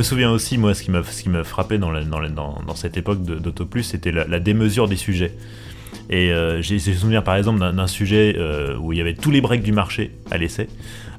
Me souviens aussi, moi, ce qui m'a, ce dans, dans, dans- cette époque d'Autoplus, c'était la, démesure des sujets. Et euh, j'ai souvenir par exemple d'un d'un sujet euh, où il y avait tous les breaks du marché à l'essai,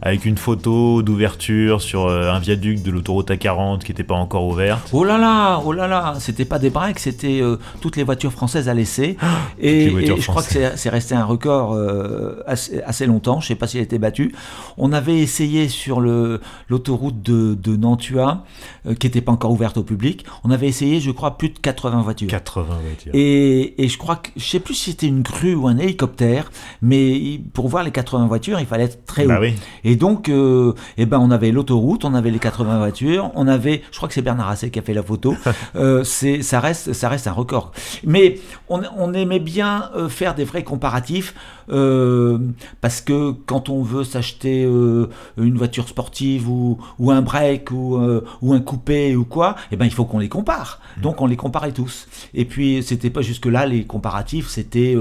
avec une photo d'ouverture sur euh, un viaduc de l'autoroute A40 qui n'était pas encore ouverte. Oh là là, oh là là, c'était pas des breaks, c'était euh, toutes les voitures françaises à l'essai. Et, les voitures et je crois que c'est resté un record euh, assez, assez longtemps, je sais pas s'il a été battu. On avait essayé sur l'autoroute de, de Nantua, euh, qui n'était pas encore ouverte au public, on avait essayé, je crois, plus de 80 voitures. 80 voitures. Et, et je crois que, je sais plus si c'était une grue ou un hélicoptère, mais pour voir les 80 voitures, il fallait être très haut. Bah oui. Et donc, euh, eh ben, on avait l'autoroute, on avait les 80 voitures, on avait, je crois que c'est Bernard Asset qui a fait la photo. Euh, c'est, ça reste, ça reste un record. Mais on, on aimait bien euh, faire des vrais comparatifs euh, parce que quand on veut s'acheter une voiture sportive ou, ou un break ou, ou un coupé ou quoi, eh ben, il faut qu'on les compare. Donc, on les comparait tous. Et puis, c'était pas jusque là les comparatifs, c'était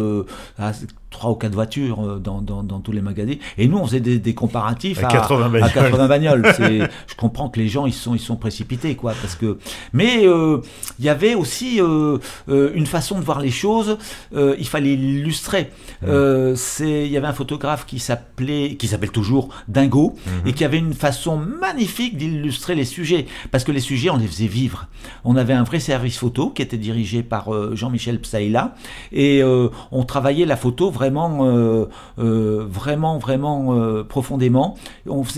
trois ou quatre voitures euh, dans, dans, dans tous les magasins. Et nous, on faisait des, des comparatifs À à, 80 bagnoles. à 80 bagnoles. C'est- je comprends que les gens ils sont ils sont précipités quoi parce que mais euh, il y avait aussi euh, une façon de voir les choses. euh, il fallait l'illustrer. Euh, c'est il y avait un photographe qui s'appelait qui s'appelle toujours Dingo et qui avait une façon magnifique d'illustrer les sujets parce que les sujets on les faisait vivre. On avait un vrai service photo qui était dirigé par Jean-Michel Psaïla et on travaillait la photo vraiment euh, euh, vraiment vraiment euh, profondément.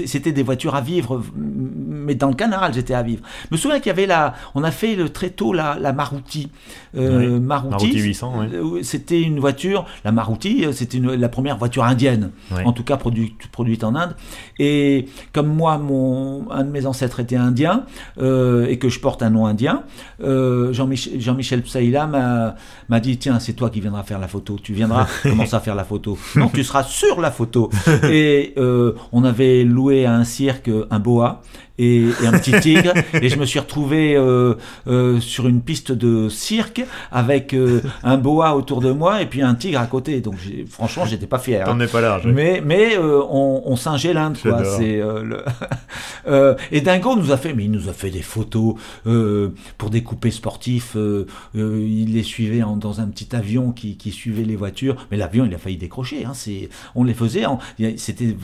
C'était des voitures à vivre, mais dans le canal, étaient à vivre. Je me souviens qu'il y avait la, on a fait le, très tôt la, la Maruti. Oui, Maruti, Maruti 800, oui. C'était une voiture, la Maruti, c'était la première voiture indienne, Oui. en tout cas produite, produite en Inde. Et comme moi, mon, un de mes ancêtres était indien et que je porte un nom indien, Jean-Michel Jean-Michel Psaïla m'a m'a dit tiens, c'est toi qui viendras faire la photo. Tu viendras à faire la photo. Non, tu seras sur la photo. Et euh, on avait loué à un cirque un boa et, et un petit tigre. Et je me suis retrouvé euh, euh, sur une piste de cirque avec euh, un boa autour de moi et puis un tigre à côté. Donc franchement, j'étais pas fier. T'en hein. es pas large. Mais, mais on, on singeait l'Inde, quoi. C'est, le- et Dingo nous a fait, mais il nous a fait des photos pour des coupés sportifs. il les suivait en- dans un petit avion qui, qui suivait les voitures. Mais l'avion, il a failli décrocher. Hein, c'est, on les faisait. c'était,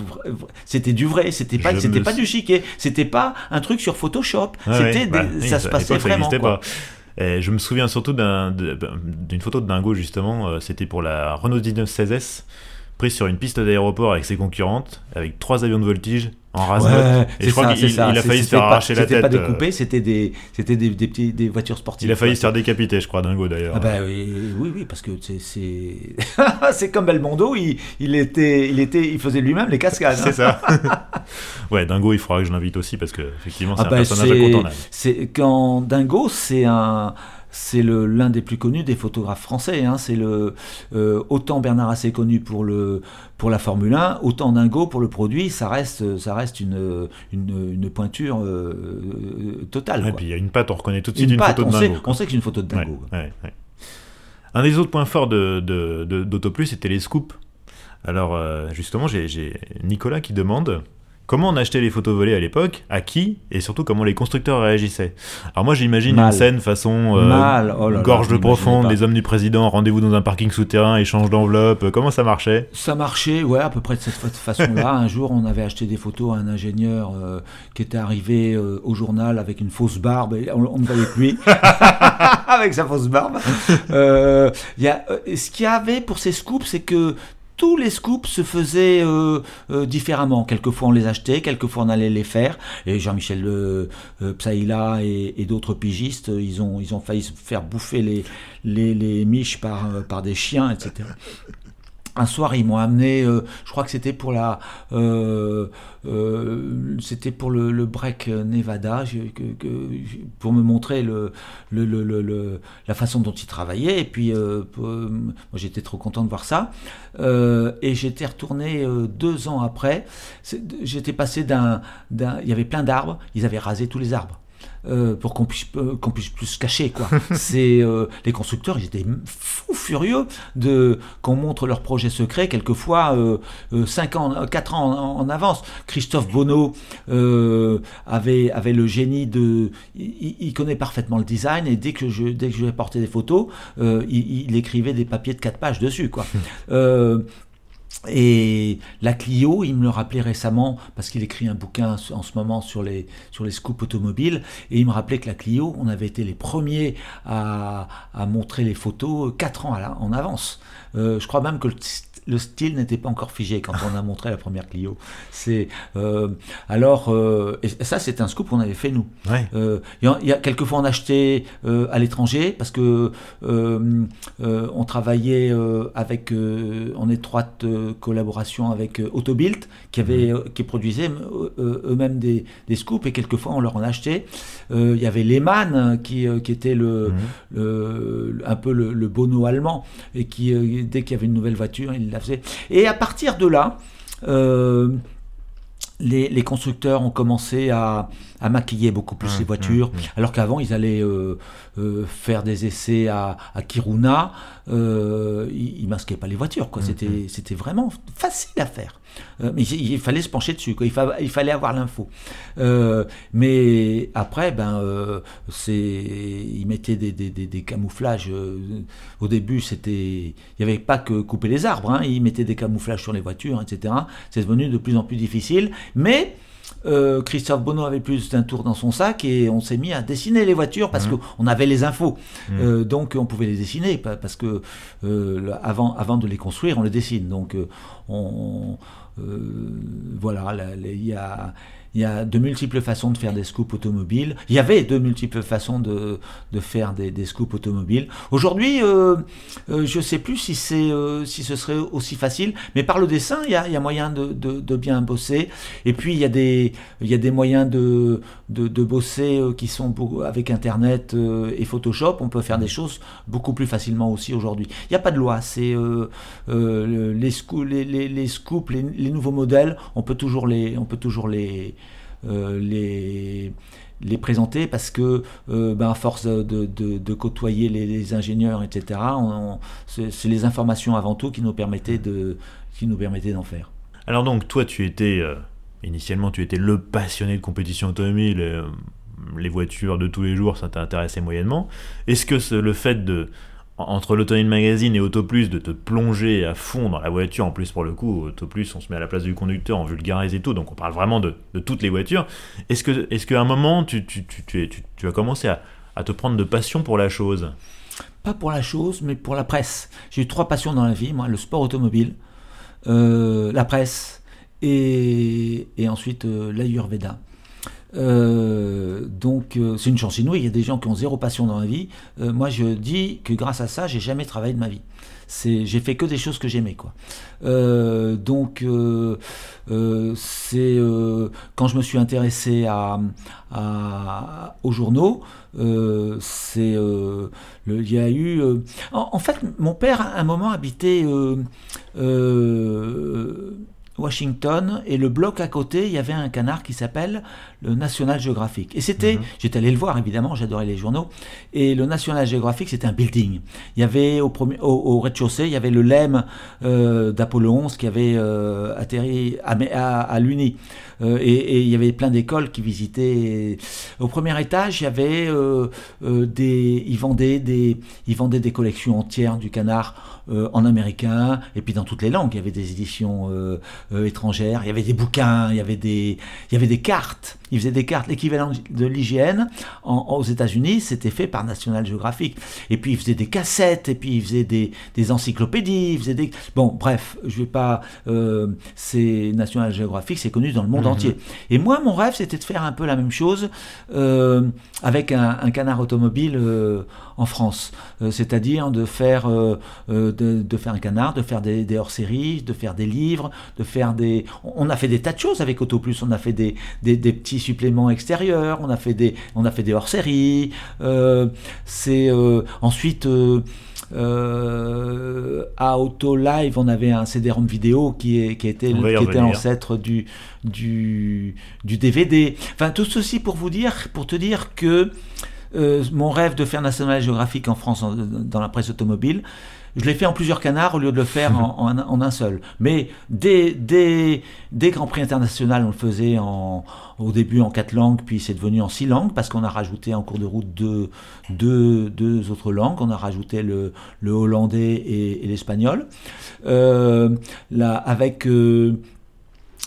c'était du vrai. C'était pas, Je c'était me pas du chiquet. C'était pas un truc sur Photoshop. Ah c'était bah oui, ça se passait vraiment. quoi. pas. Et je me souviens surtout d'une photo de Dingo justement, euh, c'était pour la Renault 1916S, prise sur une piste d'aéroport avec ses concurrentes, avec trois avions de voltige en rase-note. Ouais, et je crois qu'il a failli se faire arracher la tête. C'était pas des euh, c'était des, c'était des, des, petits, des voitures sportives. Il a failli se faire décapiter, je crois, Dingo d'ailleurs. Ah bah oui, oui, oui, parce que c'est c'est comme Belmondo, il, il était il était il faisait lui-même les cascades. hein. C'est ça. ouais, Dingo, il faudra que je l'invite aussi parce que effectivement, c'est Ah un bah, personnage c'est- incontournable. c'est quand Dingo, c'est un c'est l'un des plus connus des photographes français. hein. C'est le euh, autant Bernard Assé connu pour le pour la Formule 1, autant Dingo pour le produit. Ça reste ça reste une une, une pointure euh, totale. Et puis il y a une patte, on reconnaît tout de suite Une une, patte, photo on de sait, Dingo. on sait que c'est une photo de Dingo. ouais, ouais. Un des autres points forts de, d'Autoplus, c'était les scoops. Alors, euh, justement, j'ai Nicolas qui demande comment on achetait les photos volées à l'époque, à qui, et surtout comment les constructeurs réagissaient. Alors moi, j'imagine une scène façon euh, Mal, oh là là, gorge de profonde, les hommes du président, rendez-vous dans un parking souterrain, échange d'enveloppes. euh, Comment ça marchait? Ça marchait, ouais, à peu près de cette fa- façon-là. un jour, on avait acheté des photos à un ingénieur euh, qui était arrivé au journal avec une fausse barbe. Et on, ne voyait lui avec sa fausse barbe. Y a, ce qu'il y avait pour ces scoops, c'est que tous les scoops se faisaient euh, euh, différemment. Quelquefois on les achetait, quelquefois on allait les faire. Et Jean-Michel euh, euh, Psaïla et, d'autres pigistes, ils ont, ils ont failli se faire bouffer les, les, les miches par, euh, par des chiens, etc. un soir, ils m'ont amené, euh, je crois que c'était pour la, euh, euh, c'était pour le, break Nevada, pour me montrer la façon dont ils travaillaient. Et puis, moi, j'étais trop content de voir ça. et j'étais retourné deux ans après. J'étais passé d'un, il y avait plein d'arbres. Ils avaient rasé tous les arbres. Euh, pour qu'on puisse, euh, qu'on puisse plus se cacher. Quoi. c'est, euh, les constructeurs, ils étaient fous furieux de, qu'on montre leurs projets secrets, quelquefois 5 ans, 4 ans en, avance. Christophe Bonneau avait, avait le génie de... Il, connaît parfaitement le design et dès que je, dès que je lui ai porté des photos, il, il, écrivait des papiers de 4 pages dessus. Quoi. Et la Clio, il me le rappelait récemment, parce qu'il écrit un bouquin en ce moment sur les, sur les scoops automobiles, et il me rappelait que la Clio, on avait été les premiers à, à montrer les photos 4 ans en avance. Euh, je crois même que le le style n'était pas encore figé quand on a montré la première Clio. C'est euh, alors euh, et ça c'est un scoop qu'on avait fait nous. Euh, il y, a quelquefois on achetait à l'étranger parce que on travaillait avec en étroite collaboration avec Autobild qui avait qui produisait eux-mêmes des, des, scoops et quelquefois on leur en achetait. il y avait Lehmann qui, qui était le, le, un peu le, le Bono allemand et qui dès qu'il y avait une nouvelle voiture il et à partir de là, euh, les, constructeurs ont commencé à, maquiller beaucoup plus les voitures, alors qu'avant ils allaient euh, euh, faire des essais à, Kiruna, ils, ne masquaient pas les voitures, quoi. C'était, c'était vraiment facile à faire. Euh, il, fallait se pencher dessus. Il, fallait avoir l'info. Euh, mais après, ben, euh, c'est, ils mettaient des, des, des, camouflages. au début, c'était, il n'y avait pas que couper les arbres. Hein. Ils mettaient des camouflages sur les voitures, etc. C'est devenu de plus en plus difficile. Mais Christophe Bonneau avait plus d'un tour dans son sac et on s'est mis à dessiner les voitures parce mmh. qu'on avait les infos. Mmh. donc on pouvait les dessiner parce que avant, avant de les construire, on les dessine. Donc on, euh, voilà, il y a il y a de multiples façons de faire des scoops automobiles. Il y avait de multiples façons de, de faire des, des, scoops automobiles. Aujourd'hui, euh, euh, je ne sais plus si, euh, si ce serait aussi facile, mais par le dessin, il y a, il y a moyen de, de, bien bosser. Et puis, il y a des, il y a des moyens de, de, bosser qui sont avec Internet et Photoshop. On peut faire des choses beaucoup plus facilement aussi aujourd'hui. Il n'y a pas de loi. C'est les, scoops, les, les, scoops, les, nouveaux modèles, on peut toujours les, on peut toujours les les les présenter parce que euh, ben, à force de, de, côtoyer les, ingénieurs, etc., c'est les informations avant tout qui nous permettaient de qui nous permettaient d'en faire. Alors donc toi tu étais euh, initialement tu étais le passionné de compétition automobile, les voitures de tous les jours ça t'intéressait moyennement. Est-ce que le fait de entre l'Automobile Magazine et Autoplus de te plonger à fond dans la voiture, en plus pour le coup, Autoplus on se met à la place du conducteur, on vulgarise et tout, donc on parle vraiment de, toutes les voitures. Est-ce que est qu'à un moment tu, tu, tu, tu, as commencé à, te prendre de passion pour la chose? Pas pour la chose, mais pour la presse. J'ai eu trois passions dans la vie, moi, le sport automobile, euh, la presse et, et ensuite euh, l'Ayurveda. Euh, donc euh, c'est une chance inouïe. Il y a des gens qui ont zéro passion dans la vie. Euh, moi, je dis que grâce à ça, j'ai jamais travaillé de ma vie. J'ai fait que des choses que j'aimais, quoi. donc c'est quand je me suis intéressé à, aux journaux. c'est il y a eu. En, en, fait, mon père à un moment habitait Washington et le bloc à côté, il y avait un canard qui s'appelle le National Geographic. Et c'était, mhm. j'étais allé le voir évidemment, j'adorais les journaux. Et le National Geographic, c'était un building. Il y avait au, premier, au, rez-de-chaussée, il y avait le LEM euh, d'Apollo 11 qui avait euh, atterri à, à, à l'Uni. Euh, et, il y avait plein d'écoles qui visitaient. Au premier étage, il y avait euh, euh, des, ils vendaient des, ils vendaient des collections entières du canard en américain et puis dans toutes les langues. Il y avait des éditions étrangères, il y avait des bouquins, il y avait des, il y avait des cartes. ils faisaient des cartes, l'équivalent de l'IGN aux États-Unis, c'était fait par National Geographic. Et puis ils faisaient des cassettes, et puis ils faisaient des, des encyclopédies, ils faisaient des... Bon, bref, je vais pas... Euh, c'est National Geographic, c'est connu dans le monde mhm. entier. Et moi, mon rêve, c'était de faire un peu la même chose euh, avec un, un, canard automobile euh, en France. Euh, c'est-à-dire de faire, euh, de, de, faire un canard, de faire des, des hors-séries, de faire des livres, de faire des... On a fait des tas de choses avec Autoplus, on a fait des, des, des petits suppléments extérieurs, on a fait des, on a fait des hors-séries. Euh, c'est ensuite euh, à Auto Live, on avait un CD-ROM vidéo qui, est, qui était, qui était l'ancêtre du, du, du, DVD. Enfin, tout ceci pour vous dire, pour te dire que euh, mon rêve de faire National Geographic en France dans la presse automobile, je l'ai fait en plusieurs canards au lieu de le faire en, en, un seul. Mais dès, dès, dès Grand Prix international, on le faisait en, au début en quatre langues, puis c'est devenu en six langues parce qu'on a rajouté en cours de route deux, deux, deux autres langues. On a rajouté le, le hollandais et, l'espagnol. Euh, là, avec euh,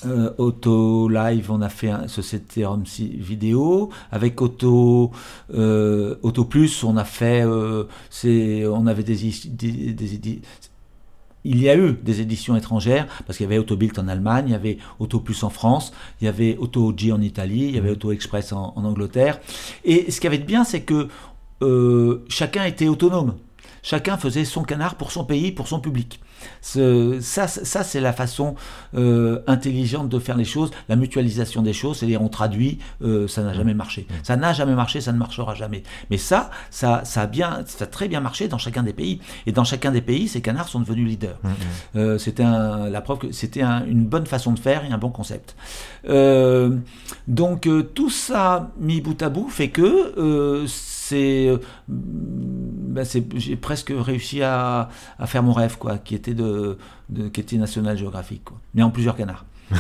euh, Auto Live, on a fait un, ce CTRM vidéo. Avec Auto, euh, Auto Plus, on a fait, euh, on avait des, des, des, il y a eu des éditions étrangères, parce qu'il y avait Autobilt en Allemagne, il y avait Auto Plus en France, il y avait Auto G en Italie, il y avait mmh. Auto Express en, en Angleterre. Et ce qui avait de bien, c'est que chacun était autonome. Chacun faisait son canard pour son pays, pour son public. Ce, ça, ça c'est la façon euh, intelligente de faire les choses, la mutualisation des choses, c'est-à-dire on traduit, euh, ça n'a jamais marché. Mmh. Ça n'a jamais marché, ça ne marchera jamais. Mais ça, ça, ça, a bien, ça a très bien marché dans chacun des pays. Et dans chacun des pays, ces canards sont devenus leaders. Mmh, mmh. Euh, c'était la preuve que c'était une bonne façon de faire et un bon concept. donc tout ça mis bout à bout fait que c'est, ben j'ai presque réussi à, à, faire mon rêve, quoi, qui était de, qui était National Geographic, mais en plusieurs canards.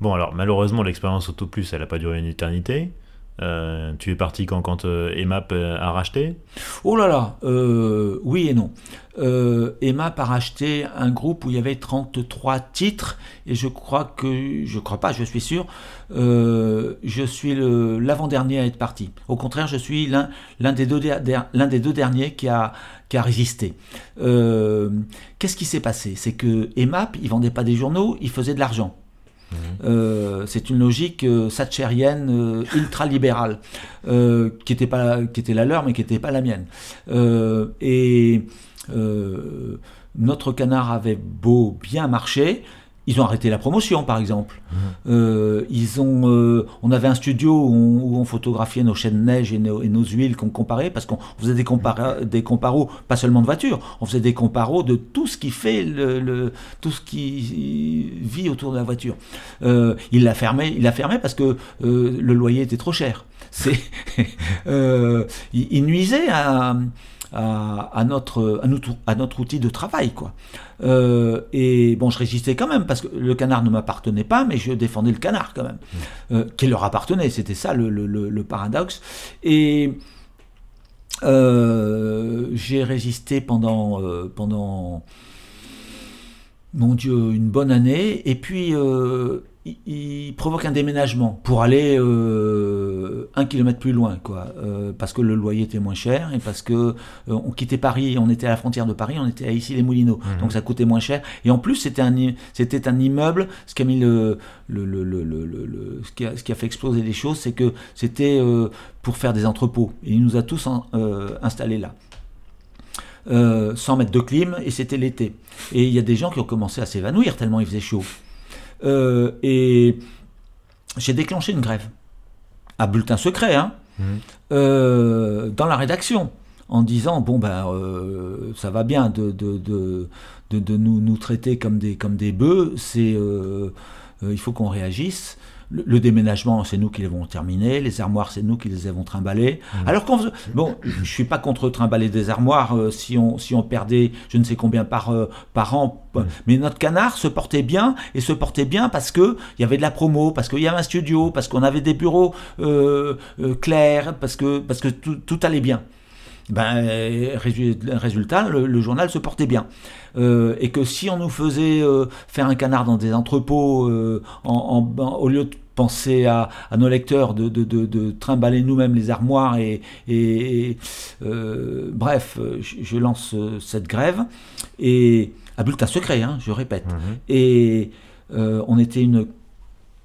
bon, alors malheureusement, l'expérience Auto Plus, elle n'a pas duré une éternité. Euh, tu es parti quand, quand euh, EMAP euh, a racheté? Oh là là, oui et non. EMAP a racheté un groupe où il y avait 33 titres et je crois que, je crois pas, je suis sûr, je suis l'avant-dernier à être parti. Au contraire, je suis l'un des, deux, derniers qui a, qui a résisté. Qu'est-ce qui s'est passé? C'est que EMAP, ils vendaient pas des journaux, ils faisaient de l'argent. Euh, c'est une logique euh, satchérienne euh, ultra-libérale, qui était, qui était la leur, mais qui n'était pas la mienne. et notre canard avait beau bien marcher, ils ont arrêté la promotion, par exemple. Mmh. Euh, ils ont, euh, on avait un studio où on, photographiait nos chaînes de neige et nos, huiles qu'on comparait, parce qu'on faisait des, des comparos, pas seulement de voitures, on faisait des comparos de tout ce qui fait le, tout ce qui vit autour de la voiture. Euh, il l'a fermé, il l'a fermé parce que le loyer était trop cher. C'est, il, nuisait à à, notre, à, notre, outil de travail. Quoi. Euh, et bon, je résistais quand même, parce que le canard ne m'appartenait pas, mais je défendais le canard quand même, mmh. euh, qui leur appartenait. C'était ça le, le, paradoxe. Et euh, j'ai résisté pendant, pendant, mon Dieu, une bonne année. Et puis, il, provoque un déménagement pour aller euh, un kilomètre plus loin, quoi, euh, parce que le loyer était moins cher et parce que euh, on quittait Paris, on était à la frontière de Paris, on était à ici les Moulineaux, mhm. donc ça coûtait moins cher. Et en plus, c'était un c'était un immeuble, ce qui a mis le, le, le, le ce, qui a, ce, qui a, fait exploser les choses, c'est que c'était pour faire des entrepôts. Et il nous a tous installés là. sans mettre de clim et c'était l'été. Et il y a des gens qui ont commencé à s'évanouir tellement il faisait chaud. Euh, et j'ai déclenché une grève. À bulletin secret, hein, mmh. euh, dans la rédaction, en disant bon ben euh, ça va bien de, de, de, de, nous, nous traiter comme des, comme des bœufs, c'est il faut qu'on réagisse. Le, déménagement, c'est nous qui les avons terminé. Les armoires, c'est nous qui les avons trimballées. Mmh. Alors qu'on bon, je suis pas contre trimballer des armoires euh, si on si on perdait je ne sais combien par euh, par an. Mmh. Mais notre canard se portait bien et se portait bien parce que il y avait de la promo, parce qu'il y avait un studio, parce qu'on avait des bureaux euh, clairs, parce que parce que tout, tout allait bien ben, résultat, le, journal se portait bien. et que si on nous faisait faire un canard dans des entrepôts en, au lieu de penser à, nos lecteurs, de, de, de, trimballer nous-mêmes les armoires et, et, bref, je, lance cette grève et à bulletin secret, hein, je répète. Mhm. Et on était une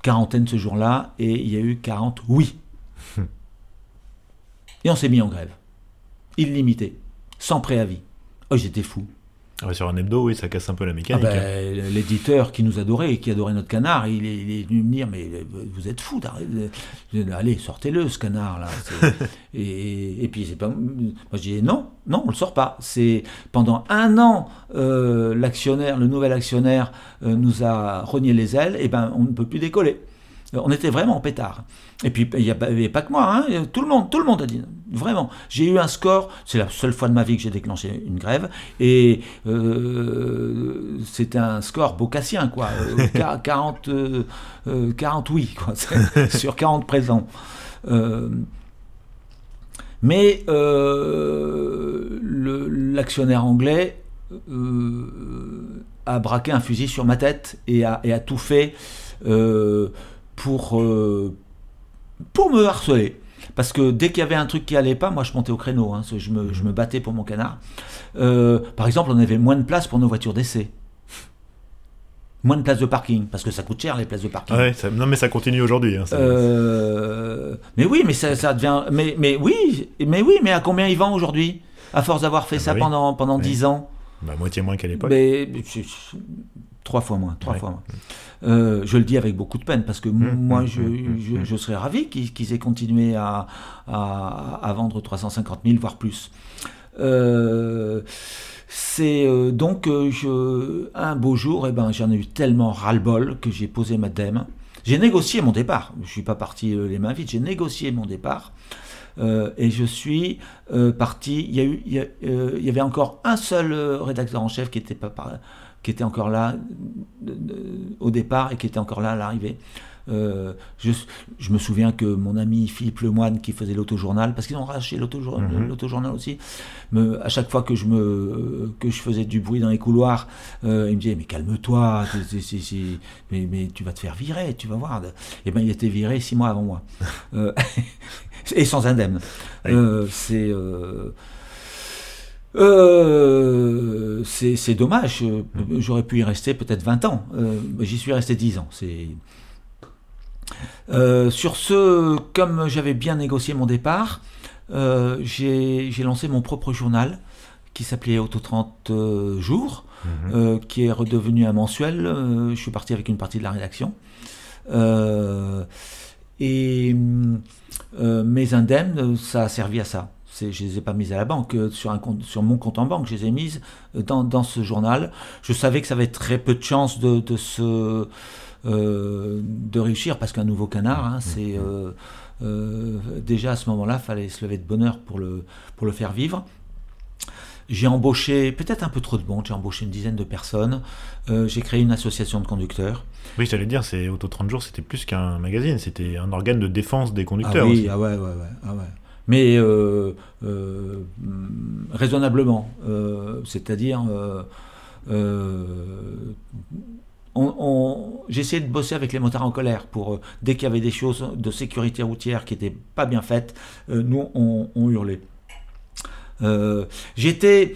quarantaine ce jour-là et il y a eu 40 oui. et on s'est mis en grève, illimité, sans préavis. Oh, j'étais fou. Ah sur un hebdo, oui, ça casse un peu la mécanique. Ah ben, hein. L'éditeur qui nous adorait et qui adorait notre canard, il est, venu me dire Mais vous êtes fou, allez, sortez-le ce canard-là. et, puis, c'est pas. Moi, je dis Non, non, on le sort pas. C'est pendant un an, euh, l'actionnaire, le nouvel actionnaire, euh, nous a rogné les ailes, et ben, on ne peut plus décoller. On était vraiment en pétard. Et puis, il n'y avait pas que moi, hein. tout, le monde, tout le monde a dit, vraiment. J'ai eu un score, c'est la seule fois de ma vie que j'ai déclenché une grève, et euh, c'était un score bocassien, quoi. 40, euh, 40 euh, oui, quoi, sur 40 présents. mais l'actionnaire anglais a braqué un fusil sur ma tête et a, et a tout fait pour, euh, pour me harceler. Parce que dès qu'il y avait un truc qui allait pas, moi je montais au créneau, hein, je, me, je, me, battais pour mon canard. Euh, par exemple, on avait moins de place pour nos voitures d'essai. Moins de places de parking, parce que ça coûte cher les places de parking. Ouais, non mais ça continue aujourd'hui. Hein, euh, mais oui, mais ça, ça, devient. Mais, mais oui, mais oui, mais à combien ils vendent aujourd'hui? À force d'avoir fait ah ça bah pendant, pendant 10 ans. Bah, moitié moins qu'à l'époque. Mais, trois fois moins, trois fois moins. Euh, je le dis avec beaucoup de peine parce que mmh, moi, mmh, mmh, je, serais ravi qu'ils aient continué à, à, vendre 350 000, voire plus. Euh, c'est euh, donc je, un beau jour, et eh ben, j'en ai eu tellement ras-le-bol que j'ai posé ma dème. J'ai négocié mon départ. Je ne suis pas parti les mains vides, j'ai négocié mon départ. et je suis parti. Il y, a eu, il y, avait encore un seul rédacteur en chef qui n'était pas, qui était encore là au départ et qui était encore là à l'arrivée. Euh, je, je, me souviens que mon ami Philippe Lemoine, qui faisait l'autojournal, parce qu'ils ont racheté mhm. l'autojournal aussi, me, à chaque fois que je, me, que je faisais du bruit dans les couloirs, euh, il me disait Mais calme-toi, mais, mais, tu vas te faire virer, tu vas voir. Et eh bien, il était viré six mois avant moi. Euh, et sans indemne. C'est. Euh, c'est dommage. J'aurais pu y rester peut-être 20 ans. Euh, j'y suis resté 10 ans. Euh, sur ce, comme j'avais bien négocié mon départ, j'ai lancé mon propre journal qui s'appelait Auto 30 jours, mhm. qui est redevenu un mensuel. je suis parti avec une partie de la rédaction. et mes indemnes, ça a servi à ça je ne les ai pas mises à la banque, euh, sur, un compte, sur mon compte en banque, je les ai mises euh, dans, dans ce journal. Je savais que ça avait très peu de chances de, de, se, euh, de réussir, parce qu'un nouveau canard, hein, c'est... déjà à ce moment-là, il fallait se lever de bonheur pour le, pour le faire vivre. J'ai embauché peut-être un peu trop de monde, j'ai embauché une dizaine de personnes, j'ai créé une association de conducteurs. Oui, j'allais dire, c'est Auto 30 jours, c'était plus qu'un magazine, c'était un organe de défense des conducteurs. Ah oui, Ah ouais, ouais, ouais, ah ouais mais euh, euh, raisonnablement. Euh, c'est-à-dire, j'essayais de bosser avec les motards en colère pour dès qu'il y avait des choses de sécurité routière qui n'étaient pas bien faites, nous on, on hurlait. J'étais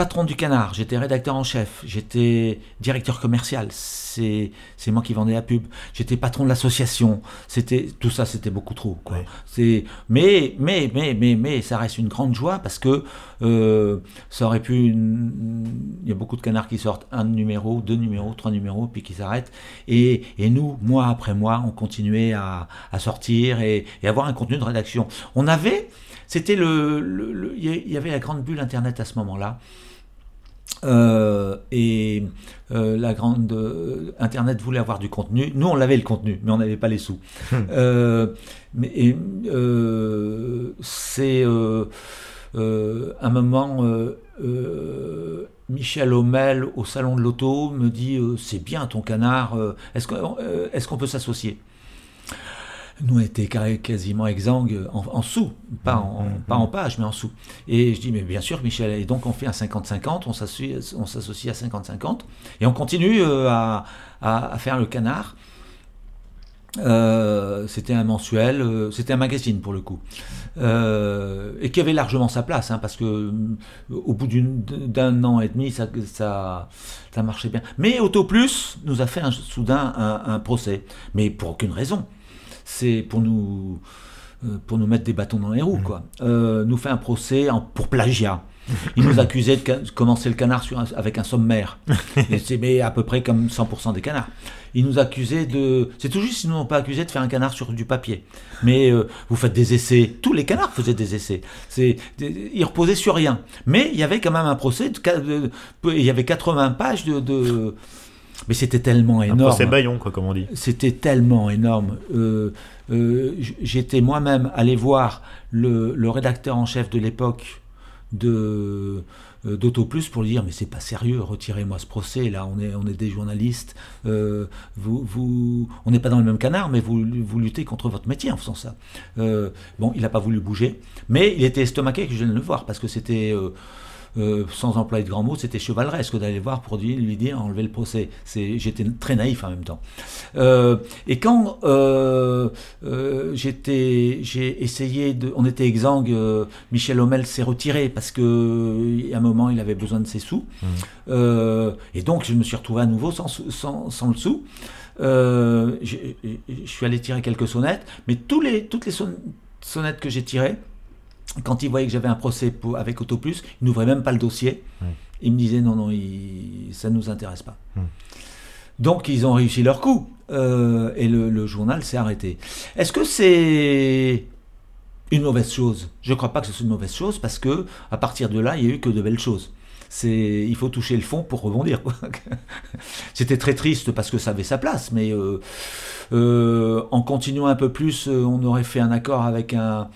patron du canard, j'étais rédacteur en chef, j'étais directeur commercial, c'est moi qui vendais la pub, j'étais patron de l'association, c'était tout ça c'était beaucoup trop quoi. C'est mais mais mais mais mais ça reste une grande joie parce que euh, ça aurait pu il y a beaucoup de canards qui sortent un numéro, deux numéros, trois numéros puis qui s'arrêtent et, et, nous mois après mois on continuait à, à sortir et, et avoir un contenu de rédaction. On avait c'était le, il y avait la grande bulle internet à ce moment-là. Euh, et euh, la grande euh, Internet voulait avoir du contenu. Nous, on avait le contenu, mais on n'avait pas les sous. Hmm. mais c'est un moment. Michel Homel au salon de l'auto me dit c'est bien ton canard, est-ce qu'on est qu'on peut s'associer? Nous, on était quasiment exsangues en, sous, pas en, pas en page, mais en sous. Et je dis, mais bien sûr, Michel, et donc on fait un 50-50, on s'associe à 50-50, et on continue euh, à, à- faire le canard. Euh, c'était un mensuel, euh, c'était un magazine pour le coup, et qui avait largement sa place, hein, parce que au bout d'un an et demi, ça, ça, marchait bien. Mais AutoPlus nous a fait soudain un procès, mais pour aucune raison. C'est pour nous, euh, pour nous mettre des bâtons dans les roues, quoi. Euh, nous fait un procès en- pour plagiat. Il nous accusait de commencer le canard sur un- avec un sommaire. C'est mais à peu près comme 100% des canards. Il nous accusait de. C'est tout juste, ils nous ont pas accusé de faire un canard sur du papier. Mais euh, vous faites des essais. Tous les canards faisaient des essais. C'est, ils reposaient sur rien. Mais il y avait quand même un procès. De, ca- de- il y avait 80 pages de. Mais c'était tellement énorme. procès baillon, quoi, comme on dit. C'était tellement énorme. Euh, euh, J'étais moi-même allé voir le, le rédacteur en chef de l'époque de euh, d'AutoPlus pour lui dire mais c'est pas sérieux, retirez-moi ce procès là, on est on est des journalistes, euh, vous vous on n'est pas dans le même canard mais vous vous luttez contre votre métier en faisant ça. Euh, bon, il n'a pas voulu bouger, mais il était estomaqué que je vienne le voir parce que c'était euh, euh, sans employer de grands mots, c'était chevaleresque d'aller le voir pour lui lui dire enlever le procès. J'étais très naïf en même temps. Euh, et quand euh, j'étais, j'ai essayé de, on était exsangue, Michel Hommel s'est retiré parce que euh, à un moment il avait besoin de ses sous, Euh, et donc je me suis retrouvé à nouveau sans, sou- sans, sans le sou. Euh, je suis allé tirer quelques sonnettes, mais tous les, toutes les son- sonnettes que j'ai tirées, quand il voyait que j'avais un procès pour- avec AutoPlus, il n'ouvrait même pas le dossier. Ouais. Il me disait non, non, il- ça ne nous intéresse pas. Hmm. Donc ils ont réussi leur coup euh, et le, le journal s'est arrêté. Est-ce que c'est une mauvaise chose? Je ne crois pas que ce soit une mauvaise chose parce que à partir de là, il n'y a eu que de belles choses. C'est, il faut toucher le fond pour rebondir. C'était très triste parce que ça avait sa place, mais euh, euh, en continuant un peu plus, euh, on aurait fait un accord avec un-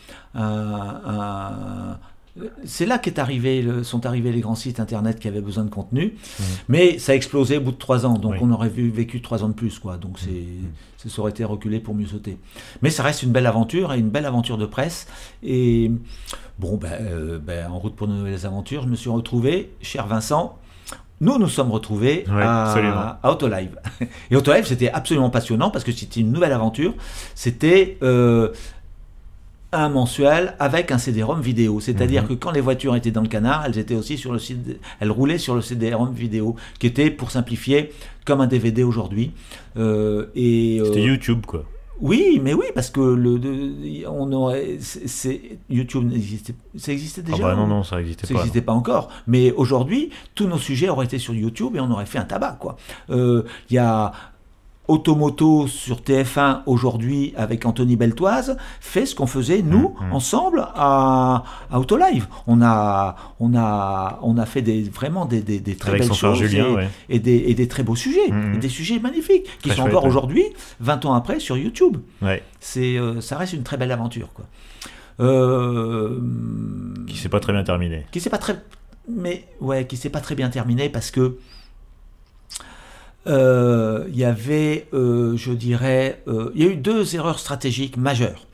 c'est là qu'est arrivé, le- sont arrivés les grands sites internet qui avaient besoin de contenu, mais ça a explosé au bout de trois ans, donc Oui. on aurait vu, vécu trois ans de plus, quoi. Donc c'est, ça ça aurait été reculé pour mieux sauter. Mais ça reste une belle aventure et une belle aventure de presse. Et bon, ben, euh, ben, en route pour de nouvelles aventures, je me suis retrouvé, cher Vincent. Nous nous sommes retrouvés Ouais, à, à Autolive. Et Autolive, c'était absolument passionnant parce que c'était une nouvelle aventure. C'était euh, un mensuel avec un CD-ROM vidéo. C'est-à-dire Mhm. que quand les voitures étaient dans le canard, elles étaient aussi sur le CD, elles roulaient sur le CD-ROM vidéo, qui était, pour simplifier, comme un DVD aujourd'hui. Euh, et C'était euh, YouTube, quoi. oui, mais oui, parce que le, on aurait, c'est, YouTube n'existait, ça existait Ah déjà. bah non, non, ça n'existait ça pas. n'existait pas encore. Mais aujourd'hui, tous nos sujets auraient été sur YouTube et on aurait fait un tabac, quoi. Euh, Il y a Automoto sur TF1 aujourd'hui avec Anthony Beltoise fait ce qu'on faisait nous Mhm. ensemble à, à Autolive. On a, on a, on a fait des, vraiment des, des, des très Avec belles choses Julien, et, ouais. et des, et des très beaux sujets, et des sujets magnifiques qui Très sont chouette, encore ouais. aujourd'hui, 20 ans après, sur YouTube Ouais. c'est euh, ça reste une très belle aventure quoi. Euh, Qui s'est pas très bien terminé. qui s'est pas très mais ouais qui s'est pas très bien terminé parce que euh, il y avait euh, je dirais euh, il y a eu deux erreurs stratégiques majeures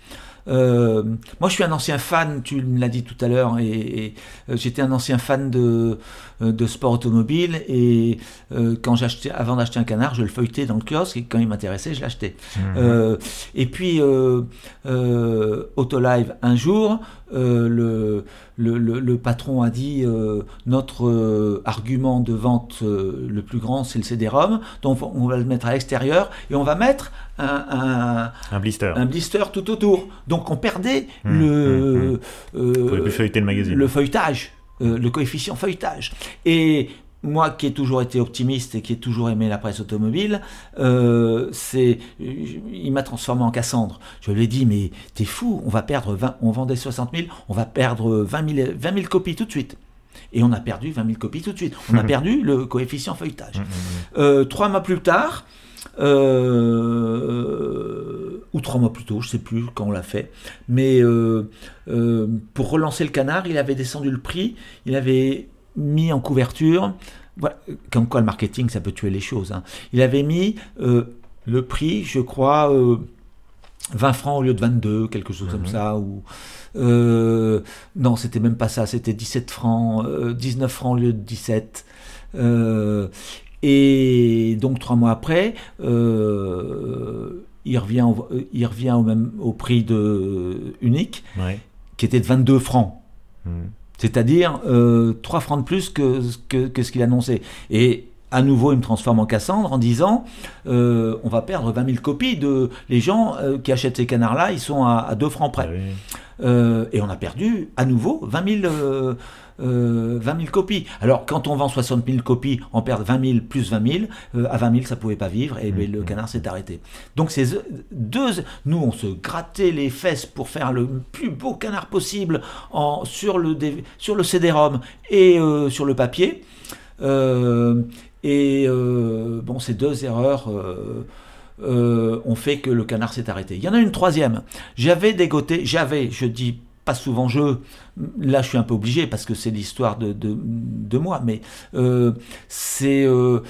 Euh, moi, je suis un ancien fan, tu me l'as dit tout à l'heure, et, et, euh, j'étais un ancien fan de, euh, de sport automobile. Et euh, quand j'achetais, avant d'acheter un canard, je le feuilletais dans le kiosque, et quand il m'intéressait, je l'achetais. Euh, et puis, euh, euh, Autolive, un jour, euh, le, le, le- le patron a dit euh, notre euh, argument de vente euh, le plus grand, c'est le CD-ROM, donc on va le mettre à l'extérieur et on va mettre un, un- Un blister. un blister tout autour. Donc on perdait Mmh, le, mmh, Vous pouvez plus feuilleter le magazine. le feuilletage, le coefficient feuilletage. Et moi qui ai toujours été optimiste et qui ai toujours aimé la presse automobile, euh, c'est, il m'a transformé en Cassandre. Je lui ai dit, mais t'es fou, on va perdre 20, on vendait 60 000, on va perdre 20 000, 20 000 copies tout de suite. Et on a perdu 20 000 copies tout de suite. On a perdu le coefficient feuilletage. Mhm, mhm. Euh, trois mois plus tard, euh, ou trois mois plus tôt, je sais plus quand on l'a fait, mais euh, euh, pour relancer le canard, il avait descendu le prix, il avait mis en couverture, voilà, comme quoi le marketing ça peut tuer les choses, hein. il avait mis euh, le prix, je crois, euh, 20 francs au lieu de 22, quelque chose comme Mhm. ça. Ou, euh, non, c'était même pas ça, c'était 17 francs, euh, 19 francs au lieu de 17. Euh, et donc trois mois après, euh, il revient, au, euh, il revient au, même, au prix de unique, Ouais. qui était de 22 francs. Mhm. C'est-à-dire euh, 3 francs de plus que, que, que ce qu'il annonçait. Et à nouveau, il me transforme en Cassandre en disant euh, on va perdre 20 000 copies. De... Les gens euh, qui achètent ces canards-là, ils sont à, à 2 francs près. Ah oui. Euh, et on a perdu à nouveau 20 000, euh, euh, 20 000 copies. Alors, quand on vend 60 000 copies, on perd 20 000 plus 20 000. euh, à 20 000, ça pouvait pas vivre et ben, le canard s'est arrêté. Donc, ces deux. Nous, on se grattait les fesses pour faire le plus beau canard possible en, sur, le, sur le CD-ROM et euh, sur le papier. Euh, et euh, bon, ces deux erreurs. euh, euh, ont fait que le canard s'est arrêté. Il y en a une troisième. J'avais dégoté, j'avais, je dis pas souvent je, là je suis un peu obligé parce que c'est l'histoire de, de, de moi, mais euh, c'est, euh,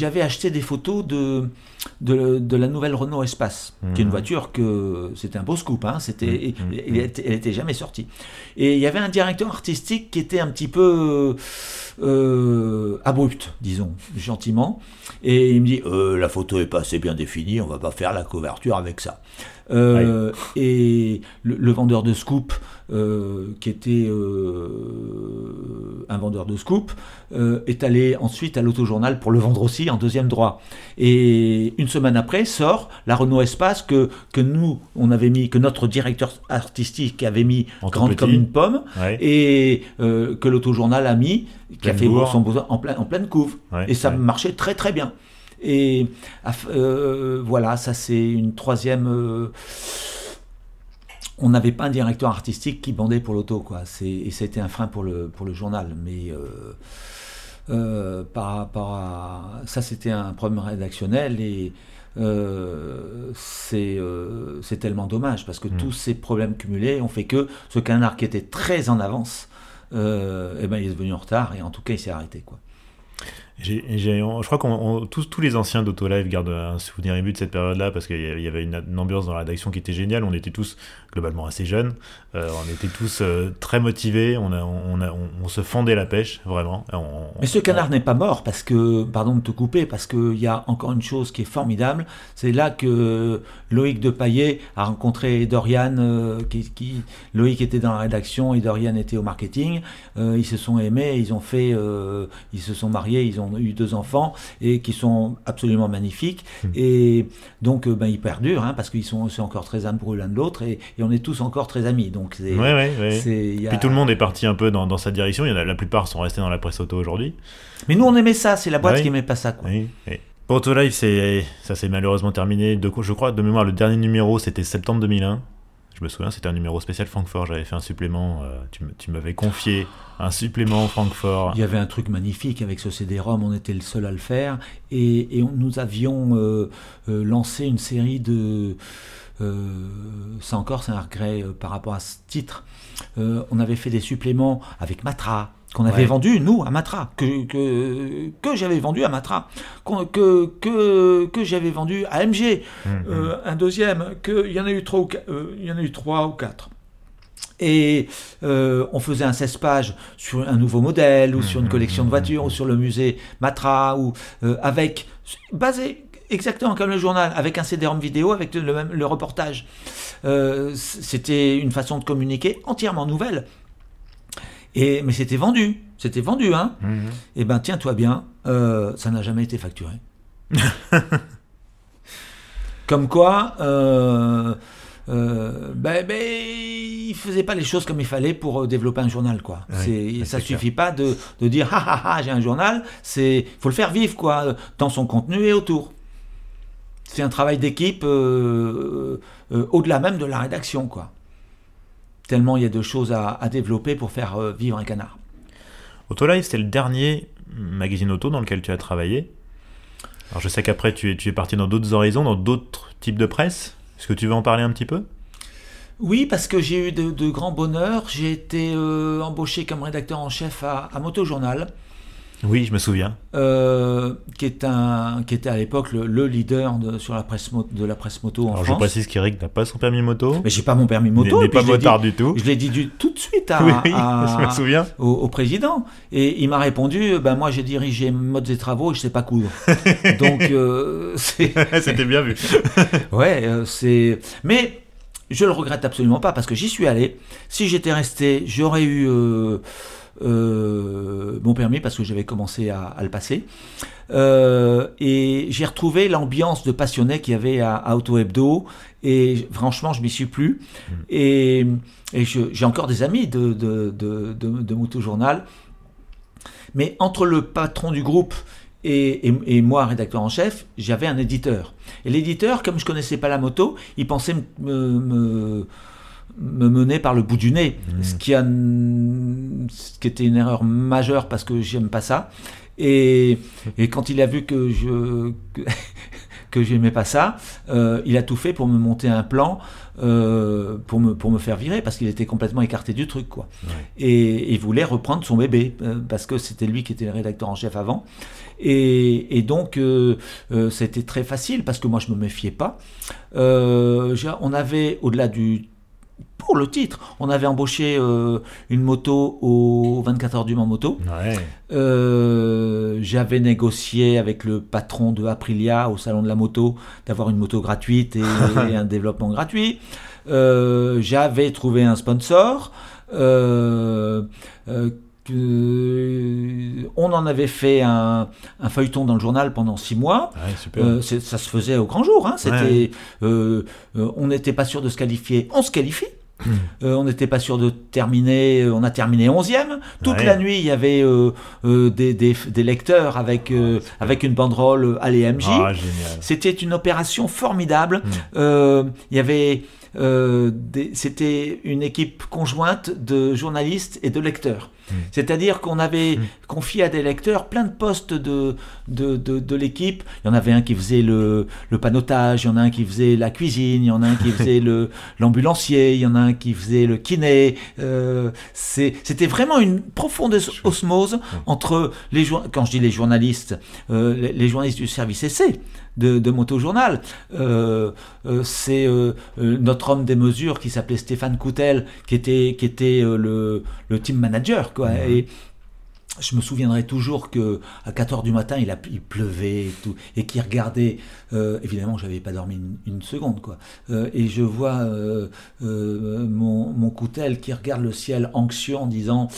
j'avais acheté des photos de, de, de la nouvelle Renault Espace, qui est une Mhm. voiture que c'était un beau scoop, hein, c'était, Mhm. elle, était, elle était jamais sortie. Et il y avait un directeur artistique qui était un petit peu euh, abrupt, disons, gentiment. Et il me dit euh, la photo est pas assez bien définie, on va pas faire la couverture avec ça. Euh, Et le, le vendeur de scoop, euh, qui était euh, un vendeur de scoop, est allé ensuite à l'autojournal pour le vendre aussi en deuxième droit. Et une semaine après sort la Renault Espace que, que nous, on avait mis, que notre directeur artistique avait mis En grande comme une pomme, Ouais. et que l'autojournal a mis, qui a fait son besoin en, plein- en pleine couve. Ouais, Et ça ouais. marchait très très bien. Et aff- euh, voilà, ça c'est une troisième. euh, on n'avait pas un directeur artistique qui bandait pour l'auto, quoi. Et c'était un frein pour le, pour le journal. Mais euh, par rapport à. Ça, c'était un problème rédactionnel et. euh, c'est, euh, tellement dommage parce que Mm. tous ces problèmes cumulés ont fait que ce canard qui était très en avance, euh, eh ben, il est devenu en retard et en tout cas il s'est arrêté. Quoi. Je crois qu'on on- tous, tous les anciens d'Autolive gardent un souvenir ému de cette période-là parce qu'il y avait une, une ambiance dans la rédaction qui était géniale. On était tous globalement assez jeunes, euh, on était tous euh, très motivés, on, a, on, a- on- on se fendait la pêche vraiment. On- Mais ce canard n'est pas mort parce que, pardon de te couper, parce qu'il y a encore une chose qui est formidable, c'est là que Loïc de Paillet a rencontré Dorian, euh, qui, qui- Loïc était dans la rédaction et Dorian était au marketing. Euh, ils se sont aimés, ils ont fait, ils se sont mariés, ils ont eu deux enfants et qui sont absolument magnifiques. Hmm. Et donc, ben, ils perdurent hein, parce qu'ils sont, sont encore très amoureux l'un de l'autre et, et on est tous encore très amis. Donc, c'est, Ouais, ouais, ouais. a- Puis tout le monde est parti un peu dans, dans sa direction. Il y en a, la plupart sont restés dans la presse auto aujourd'hui. Mais nous, on aimait ça. C'est la boîte qui aimait pas ça. Quoi. Pour Autolive, c'est, ça s'est malheureusement terminé. De, je crois, de mémoire, le dernier numéro, c'était septembre 2001. Je me souviens, c'était un numéro spécial Francfort. J'avais fait un supplément. euh, tu, m'avais confié un supplément Francfort. Il y avait un truc magnifique avec ce CD-ROM, on était le seul à le faire, et, et on- nous avions euh, euh, lancé une série de... euh, ça encore, c'est un regret euh, par rapport à ce titre. Euh, on avait fait des suppléments avec Matra, qu'on avait Ouais. vendu, nous, à Matra, que, que, que j'avais vendu à Matra, que, que, que j'avais vendu à MG, Mhm. euh, un deuxième, que, il y en a eu trois ou, euh, il y en a eu trois ou quatre. Et euh, on faisait un 16 pages sur un nouveau modèle ou sur une collection de voitures ou sur le musée Matra ou euh, avec basé exactement comme le journal avec un CD-ROM vidéo avec le, même, le reportage. Euh, c'était une façon de communiquer entièrement nouvelle. Et mais c'était vendu, c'était vendu hein. Mhm. Eh ben tiens-toi bien, euh, ça n'a jamais été facturé. comme quoi, euh, euh, ben, ben, il faisait pas les choses comme il fallait pour développer un journal, quoi. Oui, c'est, ça clair. suffit pas de, de dire ah ah ah j'ai un journal. C'est, faut le faire vivre, quoi, dans son contenu et autour. C'est un travail d'équipe euh, euh, au-delà même de la rédaction, quoi. Tellement il y a de choses à, à développer pour faire euh, vivre un canard. Autolive, c'était le dernier magazine auto dans lequel tu as travaillé. Alors je sais qu'après tu es, tu es parti dans d'autres horizons, dans d'autres types de presse. Est-ce que tu veux en parler un petit peu? Oui, parce que j'ai eu de, de grands bonheurs. J'ai été euh, embauché comme rédacteur en chef à, à Moto Journal. Oui, je me souviens. euh, qui, est un, qui était à l'époque le, le leader de, sur la presse de la presse moto en Alors je précise qu'Eric n'a pas son permis moto. Mais j'ai pas mon permis Il moto. n'est et puis pas dit- motard du tout. Je l'ai dit du- tout de suite à, oui, oui, à- je me souviens. au, au président. Et il m'a répondu ben moi j'ai dirigé modes et travaux et je sais pas coudre. Donc euh, C'était bien vu. ouais euh, c'est mais je le regrette absolument pas parce que j'y suis allé. Si j'étais resté, j'aurais eu euh, mon permis parce que j'avais commencé à, à le passer. Euh, et j'ai retrouvé l'ambiance de passionné qu'il y avait à, à Auto Hebdo. Et franchement, je m'y suis plus. Et, et je- j'ai encore des amis de, de, de, de, de Moto Journal. Mais entre le patron du groupe et, et- et moi, rédacteur en chef, j'avais un éditeur. Et l'éditeur, comme je connaissais pas la moto, il pensait me, me- me- me mener par le bout du nez, ce, qui a, ce qui était une erreur majeure parce que j'aime pas ça. Et, et quand il a vu que je que, que j'aimais pas ça, euh, il a tout fait pour me monter un plan euh, pour me pour me faire virer parce qu'il était complètement écarté du truc quoi. Et il voulait reprendre son bébé euh, parce que c'était lui qui était le rédacteur en chef avant. Et, et donc c'était très facile parce que moi je me méfiais pas. On avait au-delà du pour le titre, on avait embauché euh, une moto au 24 heures du Mans moto. Ouais. Euh, j'avais négocié avec le patron de Aprilia au salon de la moto d'avoir une moto gratuite et, et un développement gratuit. Euh, j'avais trouvé un sponsor. Euh, euh, on en avait fait un, un feuilleton dans le journal pendant six mois. Ouais, super. Euh, ça se faisait au grand jour. Hein. C'était, Ouais. euh, euh, on n'était pas sûr de se qualifier. On se qualifie. Euh, on n'était pas sûr de terminer. euh, On a terminé 11e. Toute Ouais. la nuit, il y avait euh, des, des- des lecteurs avec, avec une banderole Allez MJ. Génial. C'était une opération formidable. Mm. Il y avait, euh, c'était une équipe conjointe de journalistes et de lecteurs. Mm. C'est-à-dire qu'on avait Mm. confié à des lecteurs plein de postes de, de, de, de l'équipe. Il y en avait un qui faisait le, le panotage, il y en a un qui faisait la cuisine, il y en a un qui faisait le, l'ambulancier, il y en a un qui faisait le kiné. Euh, c'était vraiment une profonde os- osmose entre les quand je dis les journalistes, euh, les, les journalistes du service essai de, de Motojournal. Euh, euh, c'est euh, notre homme des mesures qui s'appelait Stéphane Coutel, qui était, qui était le, le team manager. Quoi. Et je me souviendrai toujours que à 4 heures du matin, il, a, il pleuvait et tout, et qu'il regardait. euh, évidemment, j'avais pas dormi une, une seconde, quoi. Euh, et je vois euh, euh, mon, mon coutel qui regarde le ciel anxieux en disant,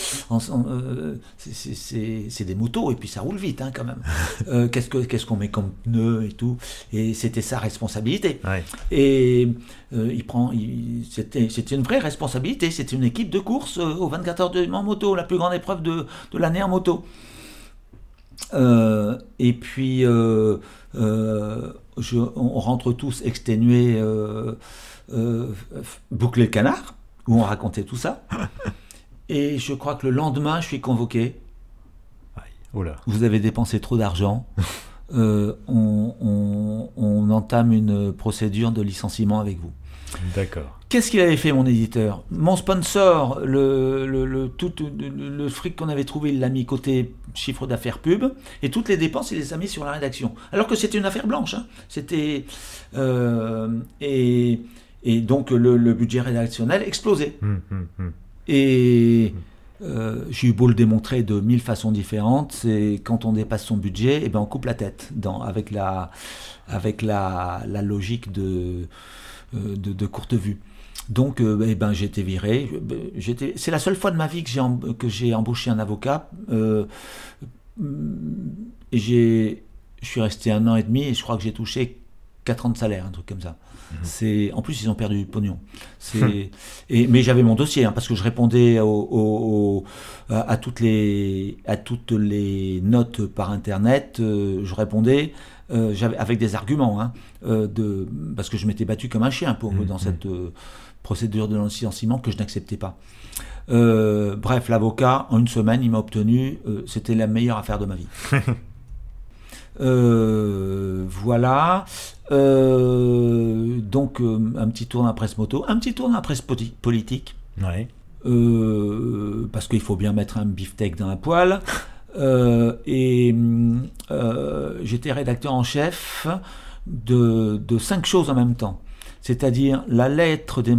c'est- des motos et puis ça roule vite, hein, quand même. Qu'est-ce que qu'est-ce qu'on met comme pneus et tout. Et c'était sa responsabilité. Ouais. Et il prend, c'était, une vraie responsabilité. C'était une équipe de course aux 24 heures de en moto, la plus grande épreuve de, de l'année en moto. Euh, et puis, euh, euh, je- on rentre tous exténués, boucler le canard, où on racontait tout ça. Et je crois que le lendemain, je suis convoqué. Oh là. Vous avez dépensé trop d'argent. On, on- on entame une procédure de licenciement avec vous. D'accord. Qu'est-ce qu'il avait fait, mon éditeur Mon sponsor, le, le, le- tout le, le fric qu'on avait trouvé, il l'a mis côté chiffre d'affaires pub, et toutes les dépenses, il les a mis sur la rédaction. Alors que c'était une affaire blanche. hein. C'était. euh, et, et donc, le, budget rédactionnel explosait. Hum, hum, hum. Et euh, j'ai eu beau le démontrer de mille façons différentes, c'est quand on dépasse son budget, et ben on coupe la tête dans, avec la, avec la, la logique de, euh, de, de courte vue. Donc, euh, eh ben, j'ai été viré. J'étais- C'est la seule fois de ma vie que j'ai, que j'ai embauché un avocat. euh, j'ai, je suis resté un an et demi et je crois que j'ai touché 4 ans de salaire, un truc comme ça. C'est, en plus, ils ont perdu du pognon. C'est, et, mais j'avais mon dossier hein, parce que je répondais au- au- au- à, toutes les, à toutes les notes par internet. euh, je répondais euh, avec des arguments, hein, euh, de, parce que je m'étais battu comme un chien pour, Mhm. dans cette euh, procédure de licenciement que je n'acceptais pas. Euh, bref, l'avocat, en une semaine, il m'a obtenu. euh, c'était la meilleure affaire de ma vie. Euh, voilà. Donc, un petit tour dans la presse moto, un petit tour dans la presse politique. Ouais. Parce qu'il faut bien mettre un beefsteak dans la poêle. Et j'étais rédacteur en chef de, de, cinq choses en même temps. C'est-à-dire la lettre des,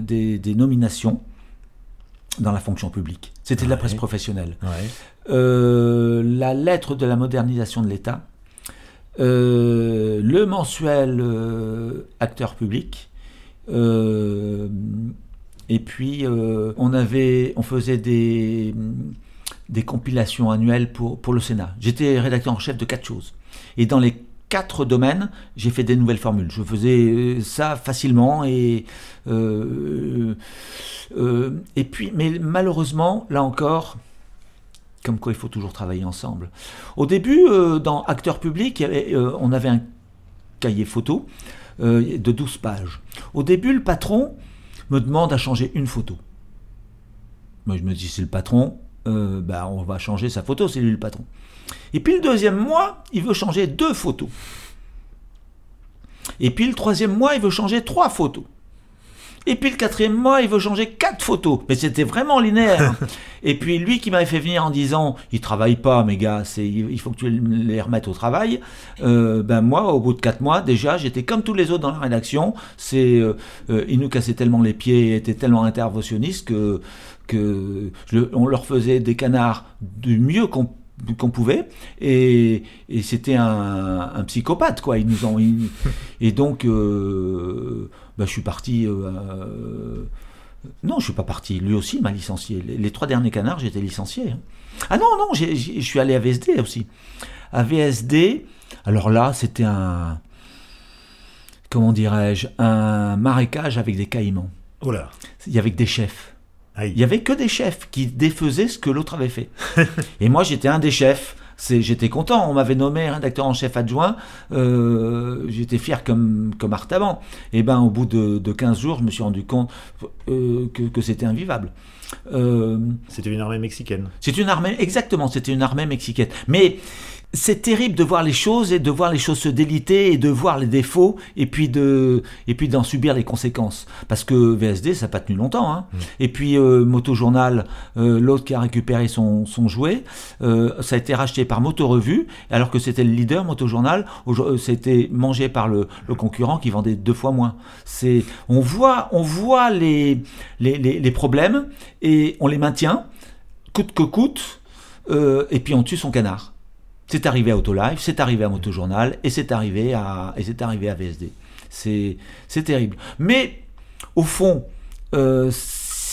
des, des, nominations dans la fonction publique. C'était de la presse professionnelle. Euh, la lettre de la modernisation de l'État. le mensuel acteur public. et puis on avait, on faisait des des compilations annuelles pour, pour le Sénat. J'étais rédacteur en chef de quatre choses. Et dans les quatre domaines, j'ai fait des nouvelles formules. Je faisais euh, ça facilement et euh, euh, et puis, mais malheureusement, là encore, comme quoi il faut toujours travailler ensemble. Au début, dans Acteur public, on avait un cahier photo de 12 pages. Au début, le patron me demande à changer une photo. Moi, je me dis, c'est le patron, bah, on va changer sa photo, c'est lui le patron. Et puis le deuxième mois, il veut changer deux photos. Et puis le troisième mois, il veut changer trois photos. Et puis le quatrième mois, il veut changer quatre photos. Mais c'était vraiment linéaire. et puis lui qui m'avait fait venir en disant, il travaille pas, mes gars, c'est, il faut que tu les remettes au travail. Euh, ben moi, au bout de quatre mois, déjà, j'étais comme tous les autres dans la rédaction. C'est, euh, il nous cassait tellement les pieds, il était tellement interventionniste que on leur faisait des canards du mieux qu'on pouvait. Et, c'était un, psychopathe quoi. Ils nous ont et donc euh, bah, je suis parti euh, non je suis pas parti. Lui aussi m'a licencié. Les, trois derniers canards j'étais licencié. Ah non non je suis allé à VSD aussi. À VSD alors là c'était un comment dirais-je un marécage avec des caïmans. Oh là. il y avait des chefs il y avait que des chefs qui défaisaient ce que l'autre avait fait. et moi, j'étais un des chefs. J'étais content, on m'avait nommé rédacteur en chef adjoint, euh, j'étais fier comme, comme Artaban. Et ben au bout de, de 15 jours, je me suis rendu compte euh, que, que c'était invivable. Euh, c'était une armée mexicaine. C'est une armée, exactement, c'était une armée mexicaine. Mais c'est terrible de voir les choses et de voir les choses se déliter et de voir les défauts et puis de et puis d'en subir les conséquences parce que VSD ça n'a pas tenu longtemps hein. mm. et puis euh, Moto Journal euh, l'autre qui a récupéré son, son jouet euh, ça a été racheté par Moto Revue alors que c'était le leader Moto Journal c'était mangé par le, le, concurrent qui vendait deux fois moins c'est on voit on voit les les, les, les problèmes et on les maintient coûte que coûte et puis on tue son canard c'est arrivé à Autolife, c'est arrivé à Motojournal et c'est arrivé à, et c'est arrivé à VSD. C'est, c'est terrible. Mais au fond, euh,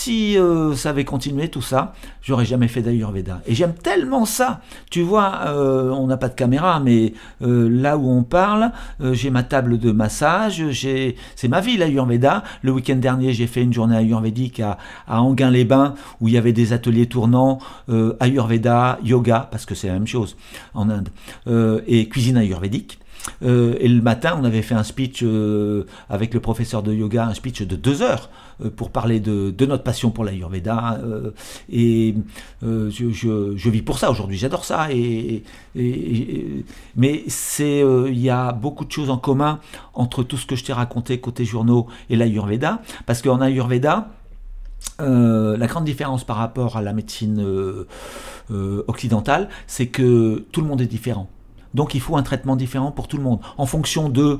si euh, ça avait continué tout ça, j'aurais jamais fait d'Ayurveda. Et j'aime tellement ça. Tu vois, euh, on n'a pas de caméra, mais euh, là où on parle, j'ai ma table de massage. J'ai, c'est ma vie l'Ayurveda. Le week-end dernier, j'ai fait une journée ayurvédique à, à Anguin-les-Bains où il y avait des ateliers tournants Ayurveda, yoga, parce que c'est la même chose en Inde, et cuisine ayurvédique. Euh, et le matin, on avait fait un speech euh, avec le professeur de yoga, un speech de deux heures euh, pour parler de, notre passion pour l'Ayurveda. et je, vis pour ça aujourd'hui, j'adore ça. Et, mais c'est, il y a beaucoup de choses en commun entre tout ce que je t'ai raconté côté journaux et l'Ayurveda, parce qu'en Ayurveda, la grande différence par rapport à la médecine occidentale, c'est que tout le monde est différent. Donc il faut un traitement différent pour tout le monde, en fonction de...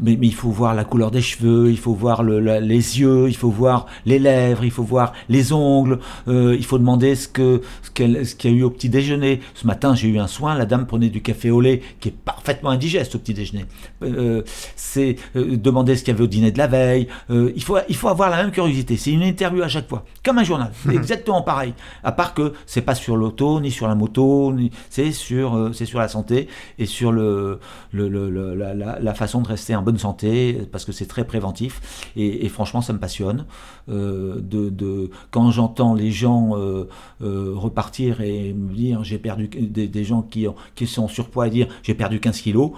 Mais, il faut voir la couleur des cheveux, il faut voir les yeux, il faut voir les lèvres, il faut voir les ongles, euh, il faut demander ce que ce qu'il y a eu au petit déjeuner. Ce matin j'ai eu un soin, la dame prenait du café au lait qui est parfaitement indigeste au petit déjeuner. Euh, c'est euh, demander ce qu'il y avait au dîner de la veille. il, faut, il faut avoir la même curiosité. C'est une interview à chaque fois, comme un journal, exactement pareil. À part que c'est pas sur l'auto, ni sur la moto, c'est sur, c'est sur la santé et sur le, la, façon de rester en bonne santé, parce que c'est très préventif. Et, franchement, ça me passionne. Euh, de, quand j'entends les gens euh, euh, repartir et me dire j'ai perdu des, gens qui, qui sont surpoids et dire j'ai perdu 15 kilos,